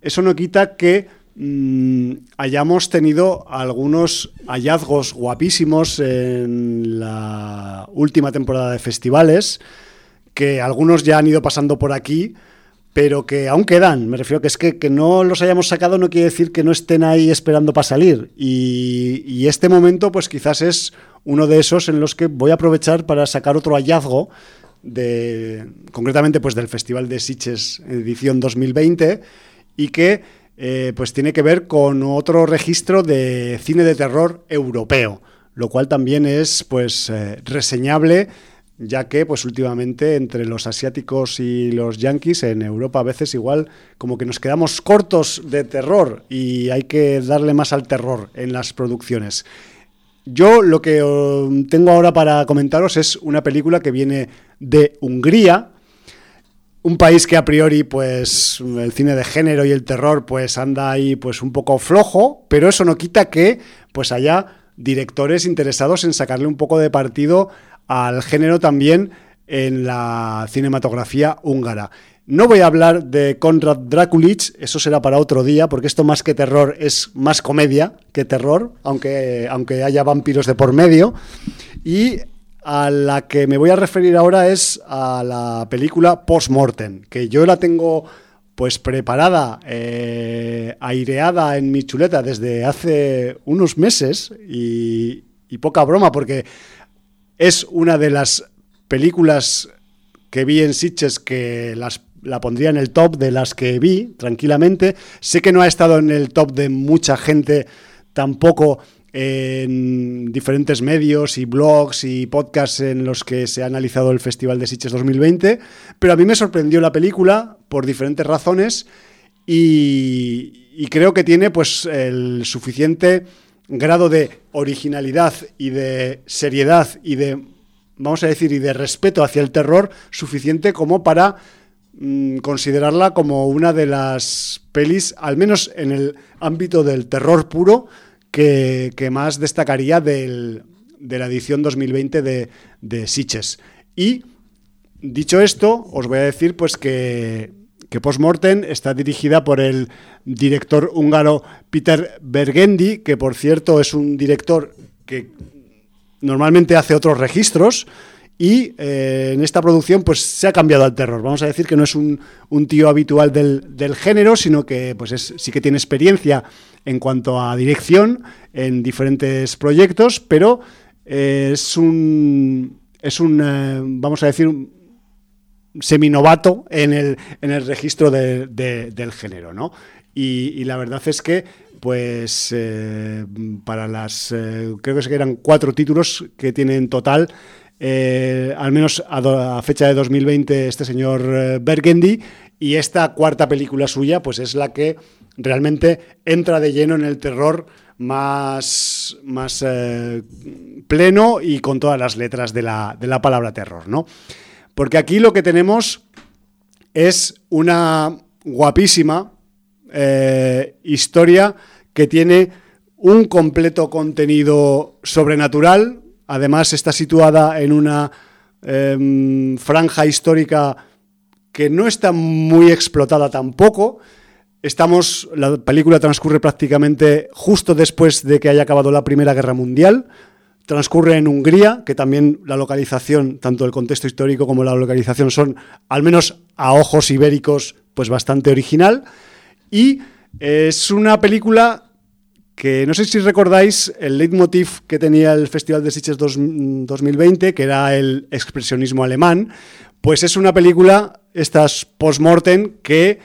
eso no quita que mm, hayamos tenido algunos hallazgos guapísimos en la última temporada de festivales, que algunos ya han ido pasando por aquí, pero que aún quedan. Me refiero que es que, que no los hayamos sacado no quiere decir que no estén ahí esperando para salir. Y, y este momento, pues quizás es uno de esos en los que voy a aprovechar para sacar otro hallazgo de concretamente pues del Festival de Sitges edición 2020 y que eh, pues tiene que ver con otro registro de cine de terror europeo, lo cual también es pues eh, reseñable ya que pues últimamente entre los asiáticos y los yankees en Europa a veces igual como que nos quedamos cortos de terror y hay que darle más al terror en las producciones. Yo lo que eh, tengo ahora para comentaros es una película que viene de Hungría, un país que a priori pues el cine de género y el terror pues anda ahí pues un poco flojo, pero eso no quita que pues haya directores interesados en sacarle un poco de partido al género también en la cinematografía húngara. No voy a hablar de Konrad Drakulic, eso será para otro día, porque esto más que terror es más comedia que terror, aunque, aunque haya vampiros de por medio. Y a la que me voy a referir ahora es a la película Postmortem, que yo la tengo pues preparada, eh, aireada en mi chuleta desde hace unos meses y poca broma, porque es una de las películas que vi en Sitges que las, la pondría en el top de las que vi tranquilamente. Sé que no ha estado en el top de mucha gente tampoco en diferentes medios y blogs y podcasts en los que se ha analizado el Festival de Sitges 2020, pero a mí me sorprendió la película por diferentes razones y, y creo que tiene pues el suficiente grado de originalidad y de seriedad y de, vamos a decir, y de respeto hacia el terror suficiente como para mm, considerarla como una de las pelis, al menos en el ámbito del terror puro, que, que más destacaría del, de la edición 2020 de, de Sitges. Y dicho esto, os voy a decir pues que, que Postmortem está dirigida por el director húngaro Peter Bergendi, que por cierto es un director que normalmente hace otros registros y eh, en esta producción pues se ha cambiado al terror. Vamos a decir que no es un, tío habitual del, del, género, sino que pues es, sí que tiene experiencia en cuanto a dirección en diferentes proyectos, pero eh, es un, es un eh, vamos a decir, seminovato en el, en el registro de, de, del género, ¿no? Y, la verdad es que, pues, eh, para las, eh, creo que eran cuatro títulos que tiene en total, eh, al menos a, do, a, fecha de 2020, este señor Bergendy, y esta cuarta película suya, pues es la que realmente entra de lleno en el terror más, más pleno y con todas las letras de la, de la palabra terror, ¿no? Porque aquí lo que tenemos es una guapísima eh, historia que tiene un completo contenido sobrenatural. Además está situada en una eh, franja histórica que no está muy explotada tampoco. Estamos, la película transcurre prácticamente justo después de que haya acabado la Primera Guerra Mundial transcurre en Hungría, que también la localización, tanto el contexto histórico como la localización son, al menos a ojos ibéricos, pues bastante original. Y es una película que no sé si recordáis el leitmotiv que tenía el Festival de Sitges 2020, que era el expresionismo alemán, pues es una película, estas post-mortem, que,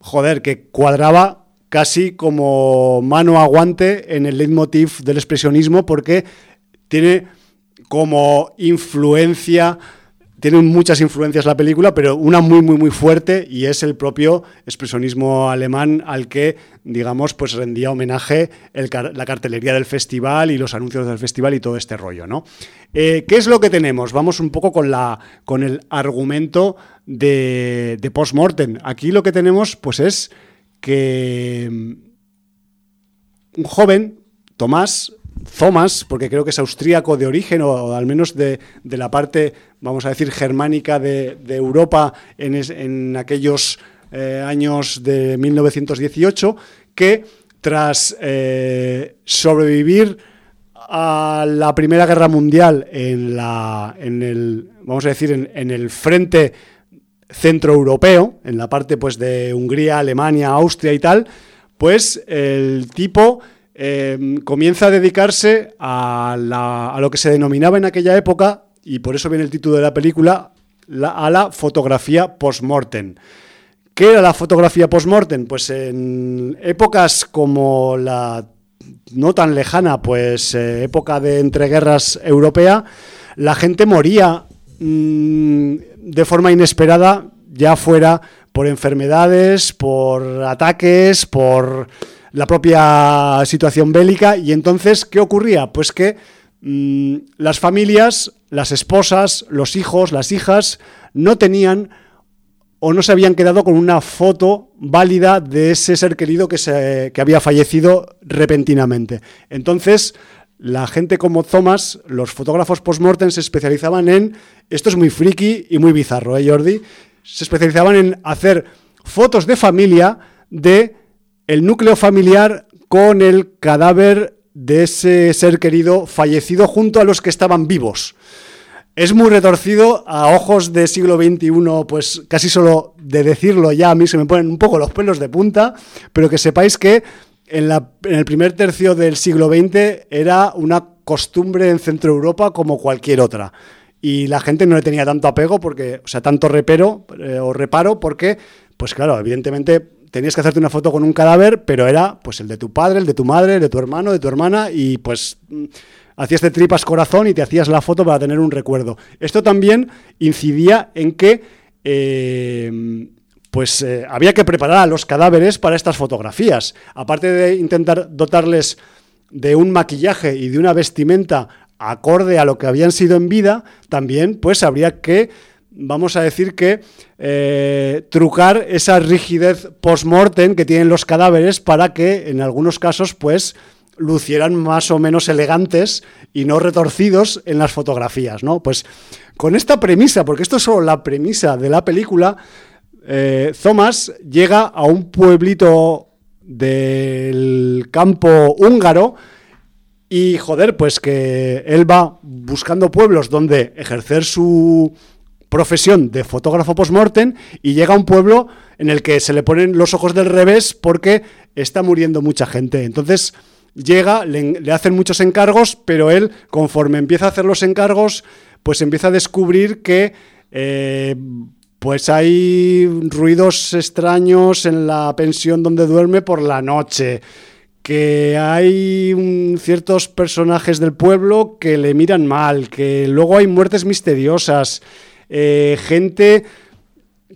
joder, que cuadraba casi como mano aguante en el leitmotiv del expresionismo porque tiene como influencia tiene muchas influencias la película, pero una muy, muy, muy fuerte y es el propio expresionismo alemán al que, digamos, pues rendía homenaje la cartelería del festival y los anuncios del festival y todo este rollo, ¿no? Eh, ¿Qué es lo que tenemos? Vamos un poco con, la, con el argumento de, de post-mortem. Aquí lo que tenemos, pues es que mm, un joven, Tomás, Thomas, porque creo que es austríaco de origen, o, al menos de, la parte, vamos a decir, germánica de, Europa en, aquellos eh, años de 1918, que tras eh, sobrevivir a la Primera Guerra Mundial en, la, en el, vamos a decir, en, el frente centroeuropeo, en la parte pues, de Hungría, Alemania, Austria y tal, pues el tipo Em, comienza a dedicarse a, lo que se denominaba en aquella época, y por eso viene el título de la película, a la fotografía post-mortem. ¿Qué era la fotografía post-mortem? Pues en épocas como la no tan lejana, pues eh, época de entreguerras europea, la gente moría mm, de forma inesperada, ya fuera por enfermedades, por ataques, por la propia situación bélica. Y entonces, ¿qué ocurría? Pues que mm, las familias, las esposas, los hijos, las hijas, no tenían o no se habían quedado con una foto válida de ese ser querido que, se, que había fallecido repentinamente. Entonces, la gente como Thomas, los fotógrafos post-mortem se especializaban en, esto es muy friki y muy bizarro, ¿eh, Jordi? Se especializaban en hacer fotos de familia de el núcleo familiar con el cadáver de ese ser querido fallecido junto a los que estaban vivos. Es muy retorcido a ojos de siglo XXI, pues casi solo de decirlo ya a mí se me ponen un poco los pelos de punta, pero que sepáis que en, el primer tercio del siglo XX era una costumbre en Centro Europa como cualquier otra. Y la gente no le tenía tanto apego, porque, o sea, tanto repero eh, o reparo, porque, pues claro, evidentemente tenías que hacerte una foto con un cadáver, pero era pues el de tu padre, el de tu madre, el de tu hermano, de tu hermana, y pues mm, hacías de tripas corazón y te hacías la foto para tener un recuerdo. Esto también incidía en que eh, pues eh, había que preparar a los cadáveres para estas fotografías. Aparte de intentar dotarles de un maquillaje y de una vestimenta acorde a lo que habían sido en vida, también pues habría que vamos a decir que eh, trucar esa rigidez post-mortem que tienen los cadáveres para que en algunos casos pues lucieran más o menos elegantes y no retorcidos en las fotografías, ¿no? Pues con esta premisa, porque esto es solo la premisa de la película, eh, Thomas llega a un pueblito del campo húngaro y joder, pues que él va buscando pueblos donde ejercer su profesión de fotógrafo post-mortem y llega a un pueblo en el que se le ponen los ojos del revés porque está muriendo mucha gente. Entonces llega, le, hacen muchos encargos, pero él, conforme empieza a hacer los encargos, pues empieza a descubrir que eh, pues hay ruidos extraños en la pensión donde duerme por la noche que hay ciertos personajes del pueblo que le miran mal, que luego hay muertes misteriosas, eh, gente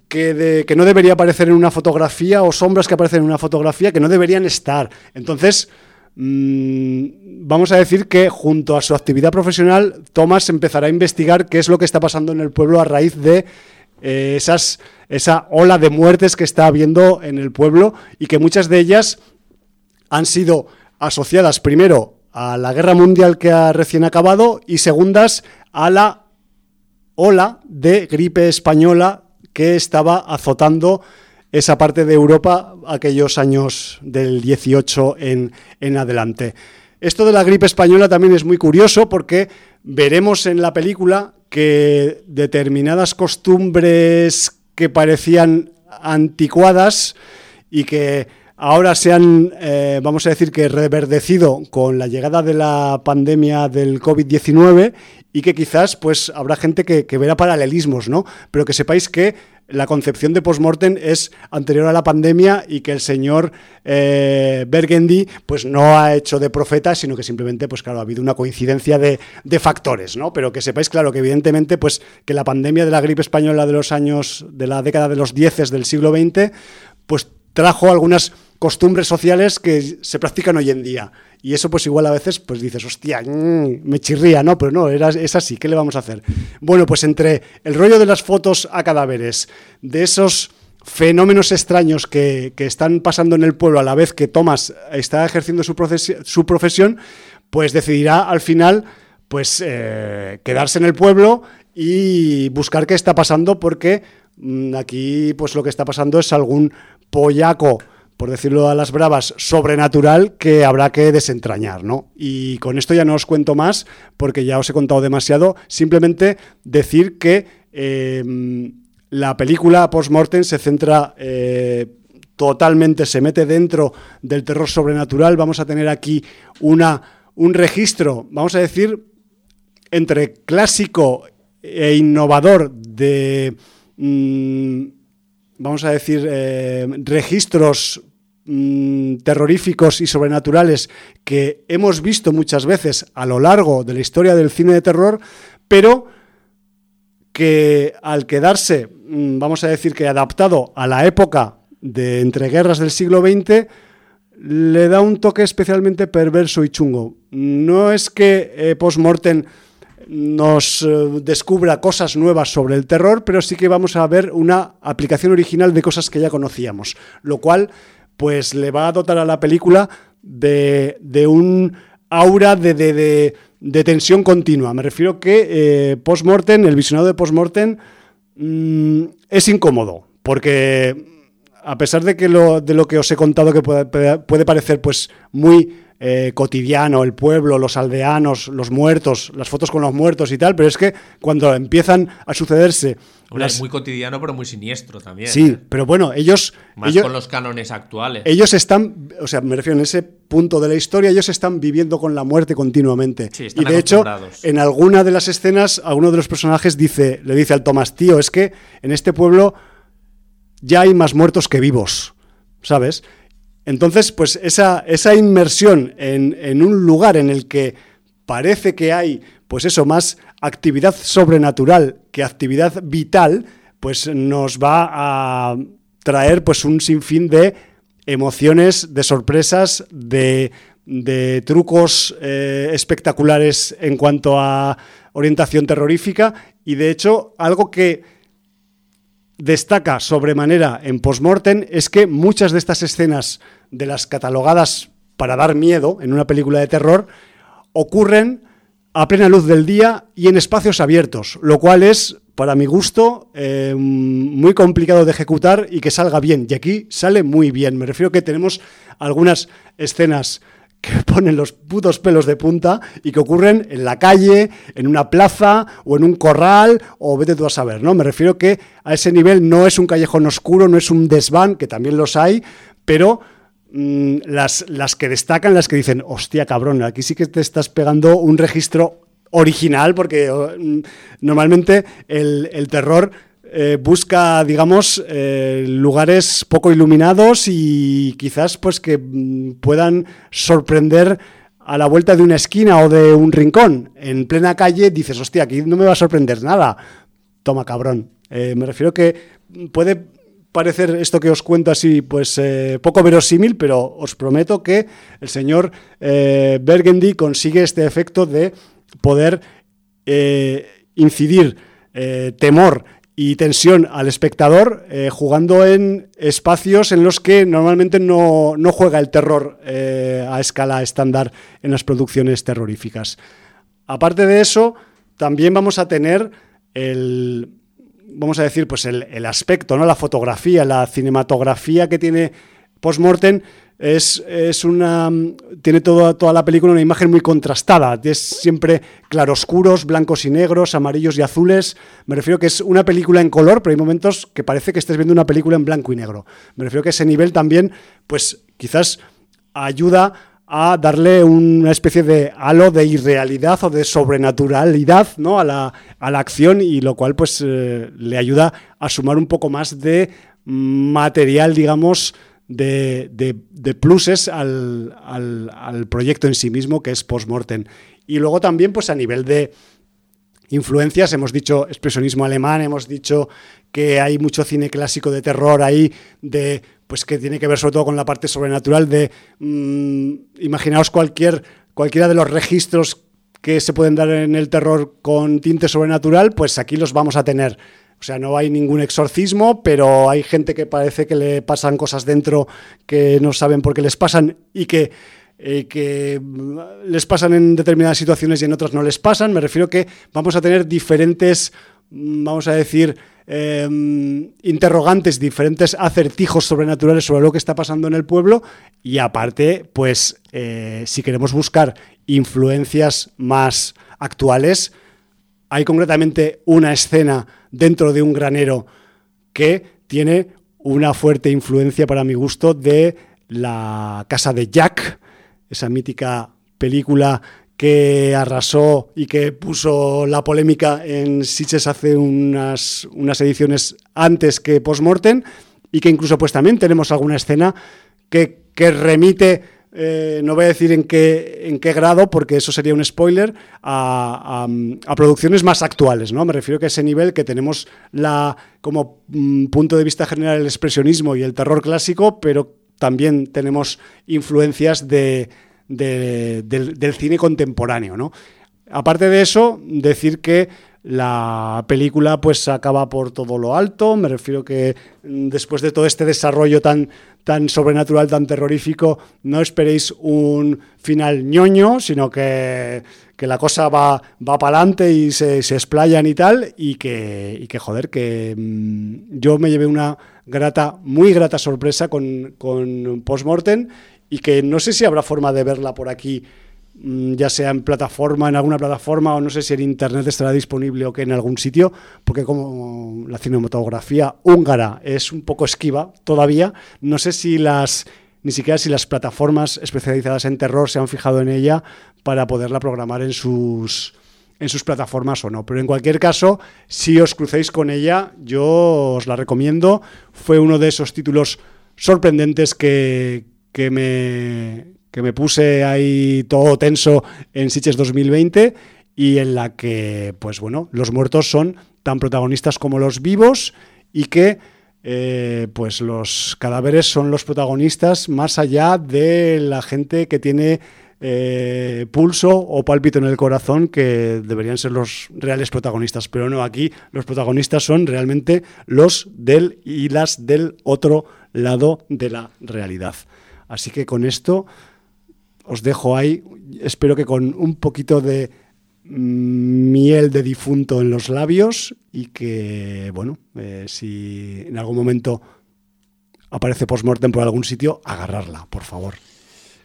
que, no debería aparecer en una fotografía o sombras que aparecen en una fotografía que no deberían estar. Entonces, mm, vamos a decir que junto a su actividad profesional, Thomas empezará a investigar qué es lo que está pasando en el pueblo a raíz de eh, esa ola de muertes que está habiendo en el pueblo y que muchas de ellas han sido asociadas primero a la guerra mundial que ha recién acabado y segundas a la ola de gripe española que estaba azotando esa parte de Europa aquellos años del 18 en, en adelante. Esto de la gripe española también es muy curioso porque veremos en la película que determinadas costumbres que parecían anticuadas y que ahora se han, eh, vamos a decir que reverdecido con la llegada de la pandemia del COVID-19 y que quizás pues habrá gente que, que, verá paralelismos, ¿no? Pero que sepáis que la concepción de postmortem es anterior a la pandemia y que el señor eh, Bergendy pues no ha hecho de profeta, sino que simplemente, pues claro, ha habido una coincidencia de, factores, ¿no? Pero que sepáis, claro, que evidentemente, pues que la pandemia de la gripe española de los años, de la década de los 10 del siglo XX, pues trajo algunas costumbres sociales que se practican hoy en día. Y eso pues igual a veces pues dices, hostia, mmm, me chirría, ¿no? Pero no, era, es así, ¿qué le vamos a hacer? Bueno, pues entre el rollo de las fotos a cadáveres, de esos fenómenos extraños que, que están pasando en el pueblo a la vez que Thomas está ejerciendo su, su profesión, pues decidirá al final pues eh, quedarse en el pueblo y buscar qué está pasando porque mmm, aquí pues lo que está pasando es algún pollaco por decirlo a las bravas, sobrenatural que habrá que desentrañar, ¿no? Y con esto ya no os cuento más porque ya os he contado demasiado, simplemente decir que eh, la película Postmortem se centra eh, totalmente, se mete dentro del terror sobrenatural, vamos a tener aquí una, un registro, vamos a decir, entre clásico e innovador de... Mmm, vamos a decir, eh, registros mmm, terroríficos y sobrenaturales que hemos visto muchas veces a lo largo de la historia del cine de terror, pero que al quedarse, mmm, vamos a decir que adaptado a la época de entreguerras del siglo XX, le da un toque especialmente perverso y chungo. No es que eh, Postmortem nos eh, descubra cosas nuevas sobre el terror, pero sí que vamos a ver una aplicación original de cosas que ya conocíamos, lo cual pues le va a dotar a la película de, de un aura de, de, de, tensión continua. Me refiero que eh, Postmortem, el visionado de Postmortem, mmm, es incómodo, porque a pesar de que lo, de lo que os he contado que puede, puede parecer pues muy eh, cotidiano, el pueblo, los aldeanos, los muertos, las fotos con los muertos y tal, pero es que cuando empiezan a sucederse... Las... Es muy cotidiano, pero muy siniestro también. Sí, ¿eh? pero bueno, ellos... Más ellos, con los cánones actuales. Ellos están, o sea, me refiero en ese punto de la historia, ellos están viviendo con la muerte continuamente. Sí, están y de hecho, en alguna de las escenas, alguno de los personajes dice, le dice al Tomás, tío, es que en este pueblo ya hay más muertos que vivos, ¿sabes? Entonces, pues esa, esa inmersión en, en, un lugar en el que parece que hay, pues eso, más actividad sobrenatural que actividad vital, pues nos va a traer pues un sinfín de emociones, de sorpresas, de, de trucos eh, espectaculares en cuanto a orientación terrorífica y de hecho algo que destaca sobremanera en Postmortem es que muchas de estas escenas de las catalogadas para dar miedo en una película de terror ocurren a plena luz del día y en espacios abiertos, lo cual es, para mi gusto, eh, muy complicado de ejecutar y que salga bien. Y aquí sale muy bien. Me refiero que tenemos algunas escenas que ponen los putos pelos de punta y que ocurren en la calle, en una plaza o en un corral o vete tú a saber, ¿no? Me refiero que a ese nivel no es un callejón oscuro, no es un desván, que también los hay, pero mmm, las, las que destacan, las que dicen, hostia cabrón, aquí sí que te estás pegando un registro original porque mmm, normalmente el, el terror eh, busca, digamos, eh, lugares poco iluminados y quizás pues que mm, puedan sorprender a la vuelta de una esquina o de un rincón. En plena calle dices, hostia, aquí no me va a sorprender nada. Toma, cabrón. Eh, me refiero que puede parecer esto que os cuento así, pues poco verosímil, pero os prometo que el señor eh, Burgundy consigue este efecto de poder eh, incidir temor y tensión al espectador eh, jugando en espacios en los que normalmente no, no juega el terror eh, a escala estándar en las producciones terroríficas. Aparte de eso, también vamos a tener el, vamos a decir, pues el, el aspecto, ¿no? la fotografía, la cinematografía que tiene Postmortem es, es una. Tiene toda, toda la película una imagen muy contrastada. Es siempre claroscuros, blancos y negros, amarillos y azules. Me refiero que es una película en color, pero hay momentos que parece que estés viendo una película en blanco y negro. Me refiero que ese nivel también, pues quizás ayuda a darle una especie de halo de irrealidad o de sobrenaturalidad ¿no? a, la, a la acción y lo cual pues eh, le ayuda a sumar un poco más de material, digamos, de, pluses al, proyecto en sí mismo, que es Postmortem. Y luego también, pues a nivel de influencias, hemos dicho expresionismo alemán, hemos dicho que hay mucho cine clásico de terror ahí, de pues que tiene que ver sobre todo con la parte sobrenatural de mm, imaginaos cualquier cualquiera de los registros que se pueden dar en el terror con tinte sobrenatural, pues aquí los vamos a tener. O sea, no hay ningún exorcismo, pero hay gente que parece que le pasan cosas dentro que no saben por qué les pasan y que, eh, que les pasan en determinadas situaciones y en otras no les pasan. Me refiero que vamos a tener diferentes, mm, vamos a decir, em, interrogantes, diferentes acertijos sobrenaturales sobre lo que está pasando en el pueblo y aparte, pues eh, si queremos buscar influencias más actuales, hay concretamente una escena dentro de un granero que tiene una fuerte influencia para mi gusto de la casa de Jack, esa mítica película que arrasó y que puso la polémica en Sitges hace unas, unas ediciones antes que Postmortem y que incluso pues también tenemos alguna escena que, que remite eh, no voy a decir en qué, en qué grado, porque eso sería un spoiler, a, producciones más actuales. ¿no? Me refiero a ese nivel que tenemos la, como mm, punto de vista general el expresionismo y el terror clásico, pero también tenemos influencias de, del, del, cine contemporáneo. ¿no? Aparte de eso, decir que la película pues acaba por todo lo alto, me refiero que mm, después de todo este desarrollo tan, tan sobrenatural, tan terrorífico, no esperéis un final ñoño, sino que, la cosa va, va para adelante y se, explayan y tal, y que, y que joder, que mm, yo me llevé una grata, muy grata sorpresa con, con Postmortem y que no sé si habrá forma de verla por aquí ya sea en plataforma, en alguna plataforma, o no sé si en internet estará disponible o que en algún sitio, porque como la cinematografía húngara es un poco esquiva todavía, no sé si las ni siquiera si las plataformas especializadas en terror se han fijado en ella para poderla programar en sus en sus plataformas o no. Pero en cualquier caso, si os crucéis con ella, yo os la recomiendo. Fue uno de esos títulos sorprendentes que, que me, que me puse ahí todo tenso en Sitges 2020 y en la que, pues bueno, los muertos son tan protagonistas como los vivos y que eh, pues los cadáveres son los protagonistas más allá de la gente que tiene eh, pulso o pálpito en el corazón que deberían ser los reales protagonistas. Pero no, aquí los protagonistas son realmente los del y las del otro lado de la realidad. Así que con esto os dejo ahí. Espero que con un poquito de miel de difunto en los labios y que, bueno, eh, si en algún momento aparece postmortem por algún sitio, agarrarla, por favor.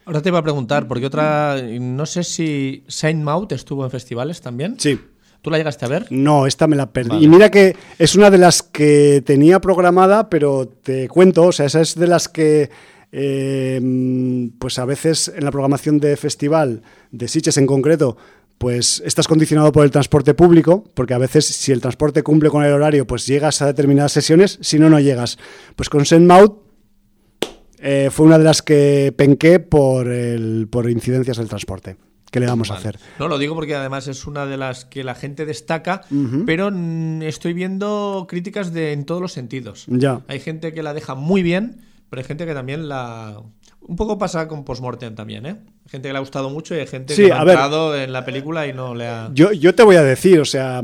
Ahora te iba a preguntar, porque otra, no sé si Saint Maud estuvo en festivales también. Sí. ¿Tú la llegaste a ver? No, esta me la perdí. Y mira que es una de las que tenía programada, pero te cuento, o sea, esa es de las que eh, pues a veces en la programación de festival, de Sitges en concreto, pues estás condicionado por el transporte público, porque a veces si el transporte cumple con el horario, pues llegas a determinadas sesiones, si no, no llegas. Pues con Senmaut eh, fue una de las que penqué por, el, por incidencias del transporte. ¿Qué le vamos a hacer? No, lo digo porque además es una de las que la gente destaca, pero estoy viendo críticas de, en todos los sentidos. Ya. Hay gente que la deja muy bien pero hay gente que también la... Un poco pasa con Postmortem también, ¿eh? Hay gente que le ha gustado mucho y hay gente que ha entrado en la película y no le ha... Yo, yo te voy a decir, o sea,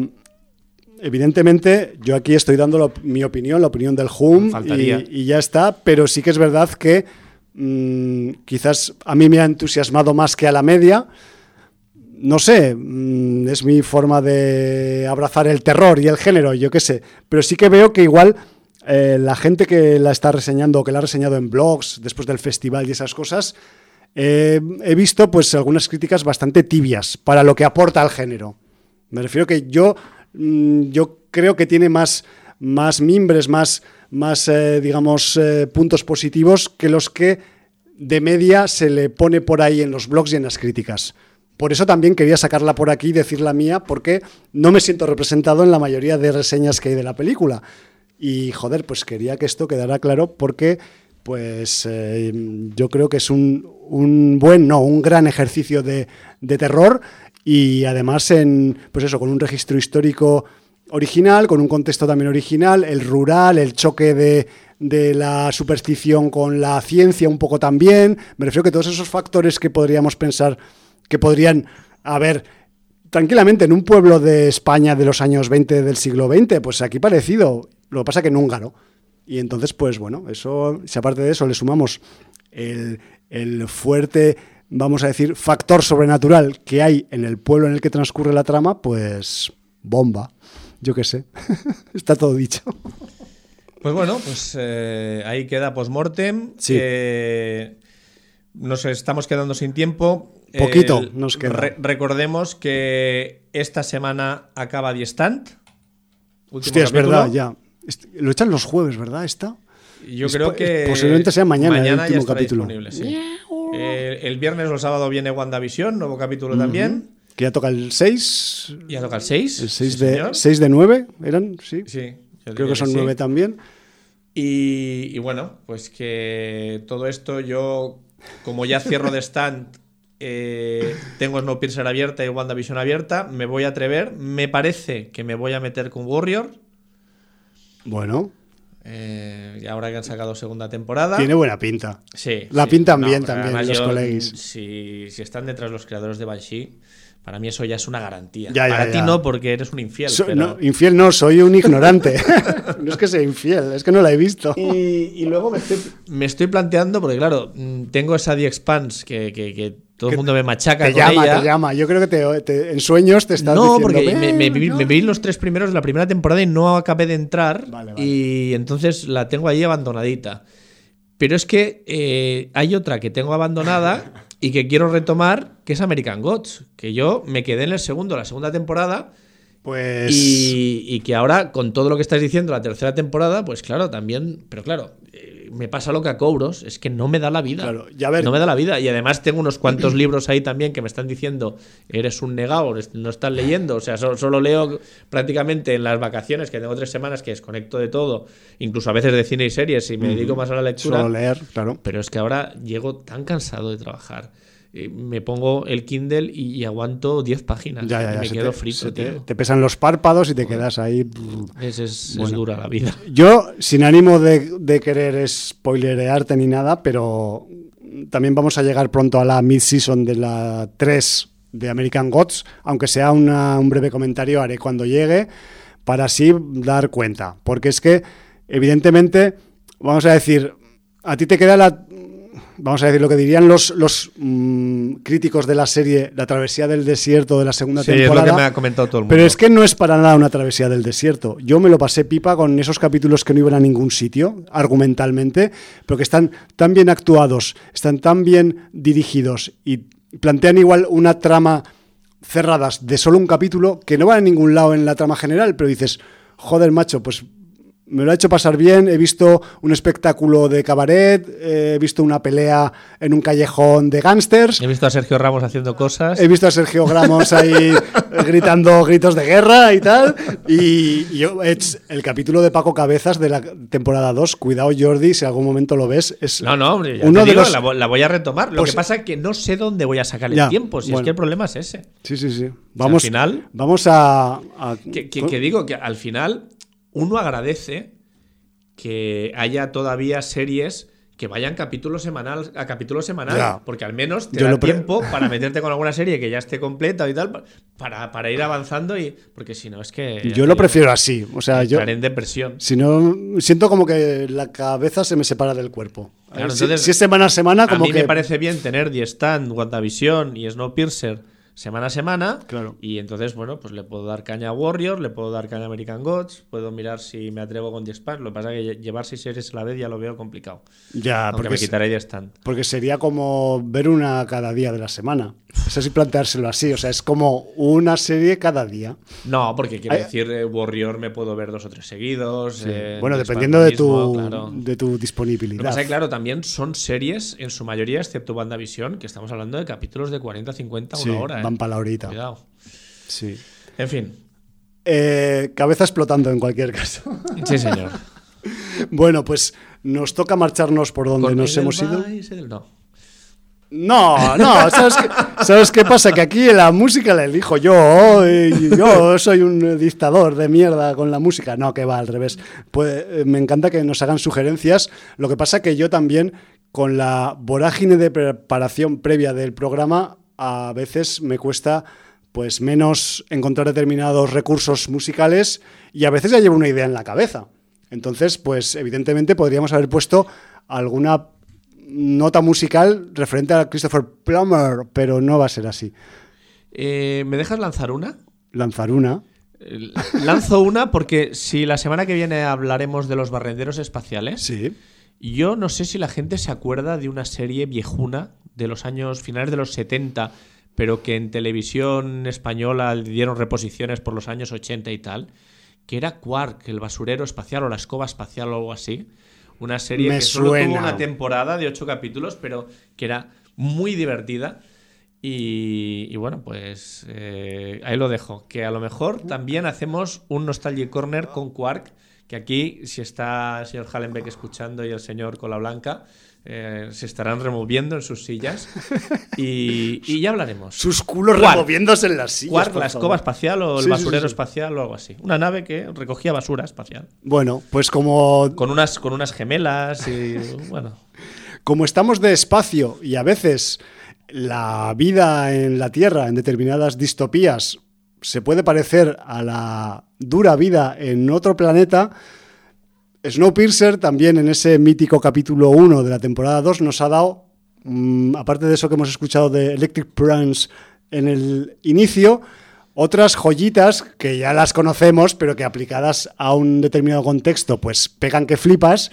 evidentemente yo aquí estoy dando mi opinión, la opinión del HUM y, ya está, pero sí que es verdad que mm, quizás a mí me ha entusiasmado más que a la media. No sé, mm, es mi forma de abrazar el terror y el género, yo qué sé, pero sí que veo que igual eh, la gente que la está reseñando, que la ha reseñado en blogs después del festival y esas cosas, eh, he visto pues algunas críticas bastante tibias para lo que aporta al género. Me refiero que yo, mm, yo creo que tiene más, más mimbres, más, más eh, digamos, puntos positivos que los que de media se le pone por ahí en los blogs y en las críticas. Por eso también quería sacarla por aquí y decir la mía, porque no me siento representado en la mayoría de reseñas que hay de la película. Y joder, pues quería que esto quedara claro porque pues eh, yo creo que es un, un, buen, no, un gran ejercicio de, de, terror y además en, pues eso, con un registro histórico original, con un contexto también original, el rural, el choque de, de la superstición con la ciencia un poco también. Me refiero que todos esos factores que podríamos pensar que podrían haber tranquilamente en un pueblo de España de los años 20 del siglo XX, pues aquí parecido. Lo que pasa que en húngaro. Y entonces, pues bueno, eso, si aparte de eso le sumamos el, el, fuerte, vamos a decir, factor sobrenatural que hay en el pueblo en el que transcurre la trama, pues bomba. Yo qué sé. Está todo dicho. Pues bueno, pues eh, ahí queda postmortem. Sí. Eh, nos estamos quedando sin tiempo. Poquito nos queda. Re recordemos que esta semana acaba The Stand. Hostia, es verdad, ya. Lo echan los jueves, ¿verdad? ¿Está? Yo es creo que. Posiblemente sea mañana, mañana el último capítulo. Sí. Eh, el viernes o el sábado viene WandaVision, nuevo capítulo uh -huh. también. Que ya toca el 6. Ya toca el 6. El 6 sí, de, 6 de 9, ¿eran? Sí. Sí. Creo que son sí. 9 también. Y, y, bueno, pues que todo esto yo, como ya cierro de stand, eh, tengo Snowpiercer abierta y WandaVision abierta, me voy a atrever. Me parece que me voy a meter con Warrior. Bueno. Eh, y ahora que han sacado segunda temporada. Tiene buena pinta. Sí. La sí. pintan bien también los yo, colegas. Si, si, están detrás los creadores de Banshee, para mí eso ya es una garantía. Ya, ya, para ya. ti no, porque eres un infiel. So, pero... no, infiel no, soy un ignorante. no es que sea infiel, es que no la he visto. Y, y luego me estoy, me estoy, planteando, porque claro, mm, tengo esa The Expanse que, que, que todo el mundo me machaca. Te con llama, ella. te llama. Yo creo que te, te, en sueños te estás no, diciendo. porque me, me, me, no. me, vi los tres primeros de la primera temporada y no acabé de entrar. Vale, vale. Y entonces la tengo ahí abandonadita. Pero es que eh, hay otra que tengo abandonada y que quiero retomar, que es American Gods. Que yo me quedé en el segundo, la segunda temporada. Pues. Y, y, que ahora, con todo lo que estás diciendo, la tercera temporada, pues claro, también. Pero claro, eh, me pasa lo que a Cobros, es que no me da la vida. Claro, ya ver. No me da la vida. Y además tengo unos cuantos libros ahí también que me están diciendo, eres un negado, no estás leyendo. O sea, solo, solo, leo prácticamente en las vacaciones, que tengo tres semanas que desconecto de todo, incluso a veces de cine y series, y me dedico más a la lectura. Solo leer, claro. Pero es que ahora llego tan cansado de trabajar eh, me pongo el Kindle y, y aguanto 10 páginas. Ya, ya, ya, me quedo te, frito, tío. te, pesan los párpados y te quedas ahí. Es, es, bueno. es, dura la vida. Yo, sin ánimo de, de querer spoilerearte ni nada, pero también vamos a llegar pronto a la mid-season de la 3 de American Gods, aunque sea una, un breve comentario, haré cuando llegue, para así dar cuenta. Porque es que, evidentemente, vamos a decir, a ti te queda la, vamos a decir lo que dirían los, los mmm, críticos de la serie, la travesía del desierto de la segunda sí, temporada. Es lo que me ha comentado todo el mundo. Pero es que no es para nada una travesía del desierto. Yo me lo pasé pipa con esos capítulos que no iban a ningún sitio, argumentalmente, pero que están tan bien actuados, están tan bien dirigidos y plantean igual una trama cerradas de solo un capítulo que no van a ningún lado en la trama general, pero dices, joder, macho, pues me lo ha hecho pasar bien, he visto un espectáculo de cabaret, he visto una pelea en un callejón de gángsters. He visto a Sergio Ramos haciendo cosas. He visto a Sergio Ramos ahí gritando gritos de guerra y tal. Y, y yo, es el capítulo de Paco Cabezas de la temporada 2, cuidado Jordi, si algún momento lo ves, es No, no, hombre, uno te de digo, los... la, voy a retomar. Lo Pues- que pasa es que no sé dónde voy a sacar el Ya, tiempo, si bueno. es que el problema es ese. Sí, sí, sí. Vamos, al final- vamos a... a- Que, que- que digo que al final uno agradece que haya todavía series que vayan capítulo semanal a capítulo semanal, Ya. porque al menos te Yo da tiempo para meterte con alguna serie que ya esté completa y tal, para, para ir avanzando y porque si no es que yo lo prefiero así. O sea, yo... en depresión. Si no, siento como que la cabeza se me separa del cuerpo. Claro, si, entonces, si es semana a semana, como a mí que... me parece bien tener The Stand, WandaVision y Snowpiercer semana a semana. Claro. Y entonces, bueno, pues le puedo dar caña a Warriors, le puedo dar caña a American Gods, puedo mirar si me atrevo con The Expanse. Lo que pasa es que llevar seis series a la vez ya lo veo complicado. Ya, Aunque porque, me quitaré Stand. porque sería como ver una cada día de la semana. Es así planteárselo así. O sea, es como una serie cada día. No, porque quiero decir, eh, Warrior me puedo ver dos o tres seguidos. eh, bueno, dependiendo de tu, claro. de tu Lo que disponibilidad. pasa es que, claro, también son series, en su mayoría, excepto WandaVision, que estamos hablando de capítulos de 40, 50, Sí, una hora. ¿eh? Van para la horita. Cuidado. Sí. En fin. Eh, cabeza explotando en cualquier caso. Sí, señor. bueno, pues nos toca marcharnos por donde nos hemos ido. No. No, no, ¿sabes qué, ¿sabes qué pasa? Que aquí la música la elijo yo, y yo soy un dictador de mierda con la música. No, que va al revés. Pues eh, me encanta que nos hagan sugerencias. Lo que pasa que yo también, con la vorágine de preparación previa del programa, a veces me cuesta pues menos encontrar determinados recursos musicales y a veces ya llevo una idea en la cabeza. Entonces, pues evidentemente podríamos haber puesto alguna nota musical referente a Christopher Plummer, pero no va a ser así. Eh, ¿Me dejas lanzar una? Lanzar una. Eh, Lanzo una porque si la semana que viene hablaremos de los barrenderos espaciales, Sí. yo no sé si la gente se acuerda de una serie viejuna de los años finales de los 70, pero que en televisión española le dieron reposiciones por los años 80 y tal, que era Quark, el basurero espacial o la escoba espacial o algo así. Una serie Me que solo suena. tuvo una temporada de ocho capítulos, pero que era muy divertida. Y, y bueno, pues eh, ahí lo dejo. Que a lo mejor también hacemos un Nostalgia Corner con Quark. Que aquí, si está el señor Hallenbeck escuchando y el señor Cola Blanca, eh, se estarán removiendo en sus sillas. Y, y ya hablaremos. Sus culos removiéndose en las sillas. La escoba espacial o el sí, basurero sí, sí. espacial o algo así. Una nave que recogía basura espacial. Bueno, pues como, Con unas, con unas gemelas y bueno. como estamos de espacio y a veces la vida en la Tierra, en determinadas distopías, se puede parecer a la dura vida en otro planeta, Snowpiercer también en ese mítico capítulo 1 de la temporada 2 nos ha dado, mm, aparte de eso que hemos escuchado de Electric Prince en el inicio, otras joyitas que ya las conocemos, pero que aplicadas a un determinado contexto, pues pegan que flipas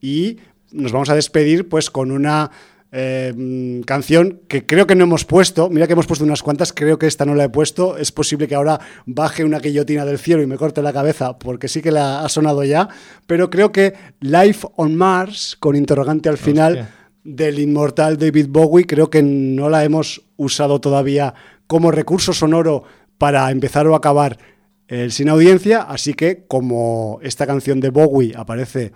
y nos vamos a despedir pues con una eh, mm, canción que creo que no hemos puesto. Mira que hemos puesto unas cuantas, creo que esta no la he puesto. Es posible que ahora baje una guillotina del cielo y me corte la cabeza, porque sí que la ha sonado ya. Pero creo que Life on Mars, con interrogante al final, del inmortal David Bowie, creo que no la hemos usado todavía como recurso sonoro para empezar o acabar el sin audiencia. Así que, como esta canción de Bowie aparece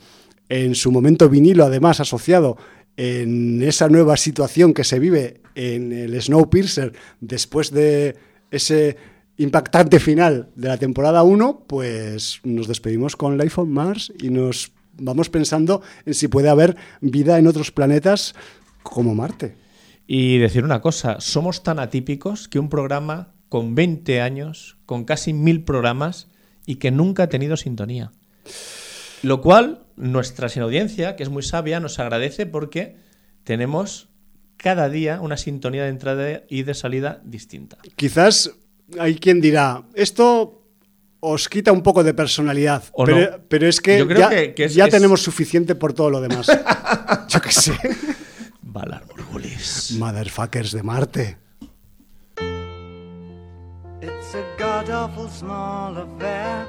en su momento vinilo, además asociado en esa nueva situación que se vive en el Snowpiercer después de ese impactante final de la temporada 1, pues nos despedimos con Life on Mars y nos vamos pensando en si puede haber vida en otros planetas como Marte. Y decir una cosa, somos tan atípicos que un programa con 20 años, con casi mil programas y que nunca ha tenido sintonía. Lo cual nuestra sin audiencia, que es muy sabia, nos agradece porque tenemos cada día una sintonía de entrada y de salida distinta. Quizás hay quien dirá, esto os quita un poco de personalidad, O pero, no. pero es que Yo creo ya, que- que es- ya es- tenemos suficiente por todo lo demás. Yo qué sé. Valar Morgulis. Motherfuckers de Marte. It's a god awful small affair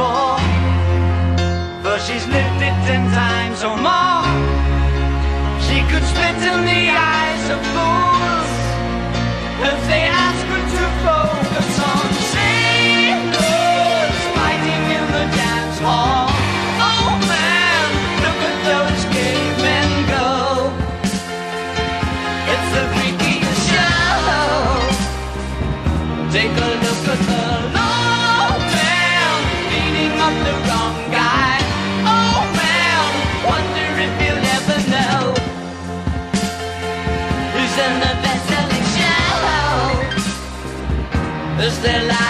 for, for she's lived it ten times or more. She could spit in the eyes of fools if they ask the light.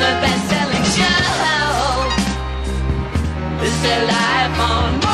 the best-selling show. It's a life on.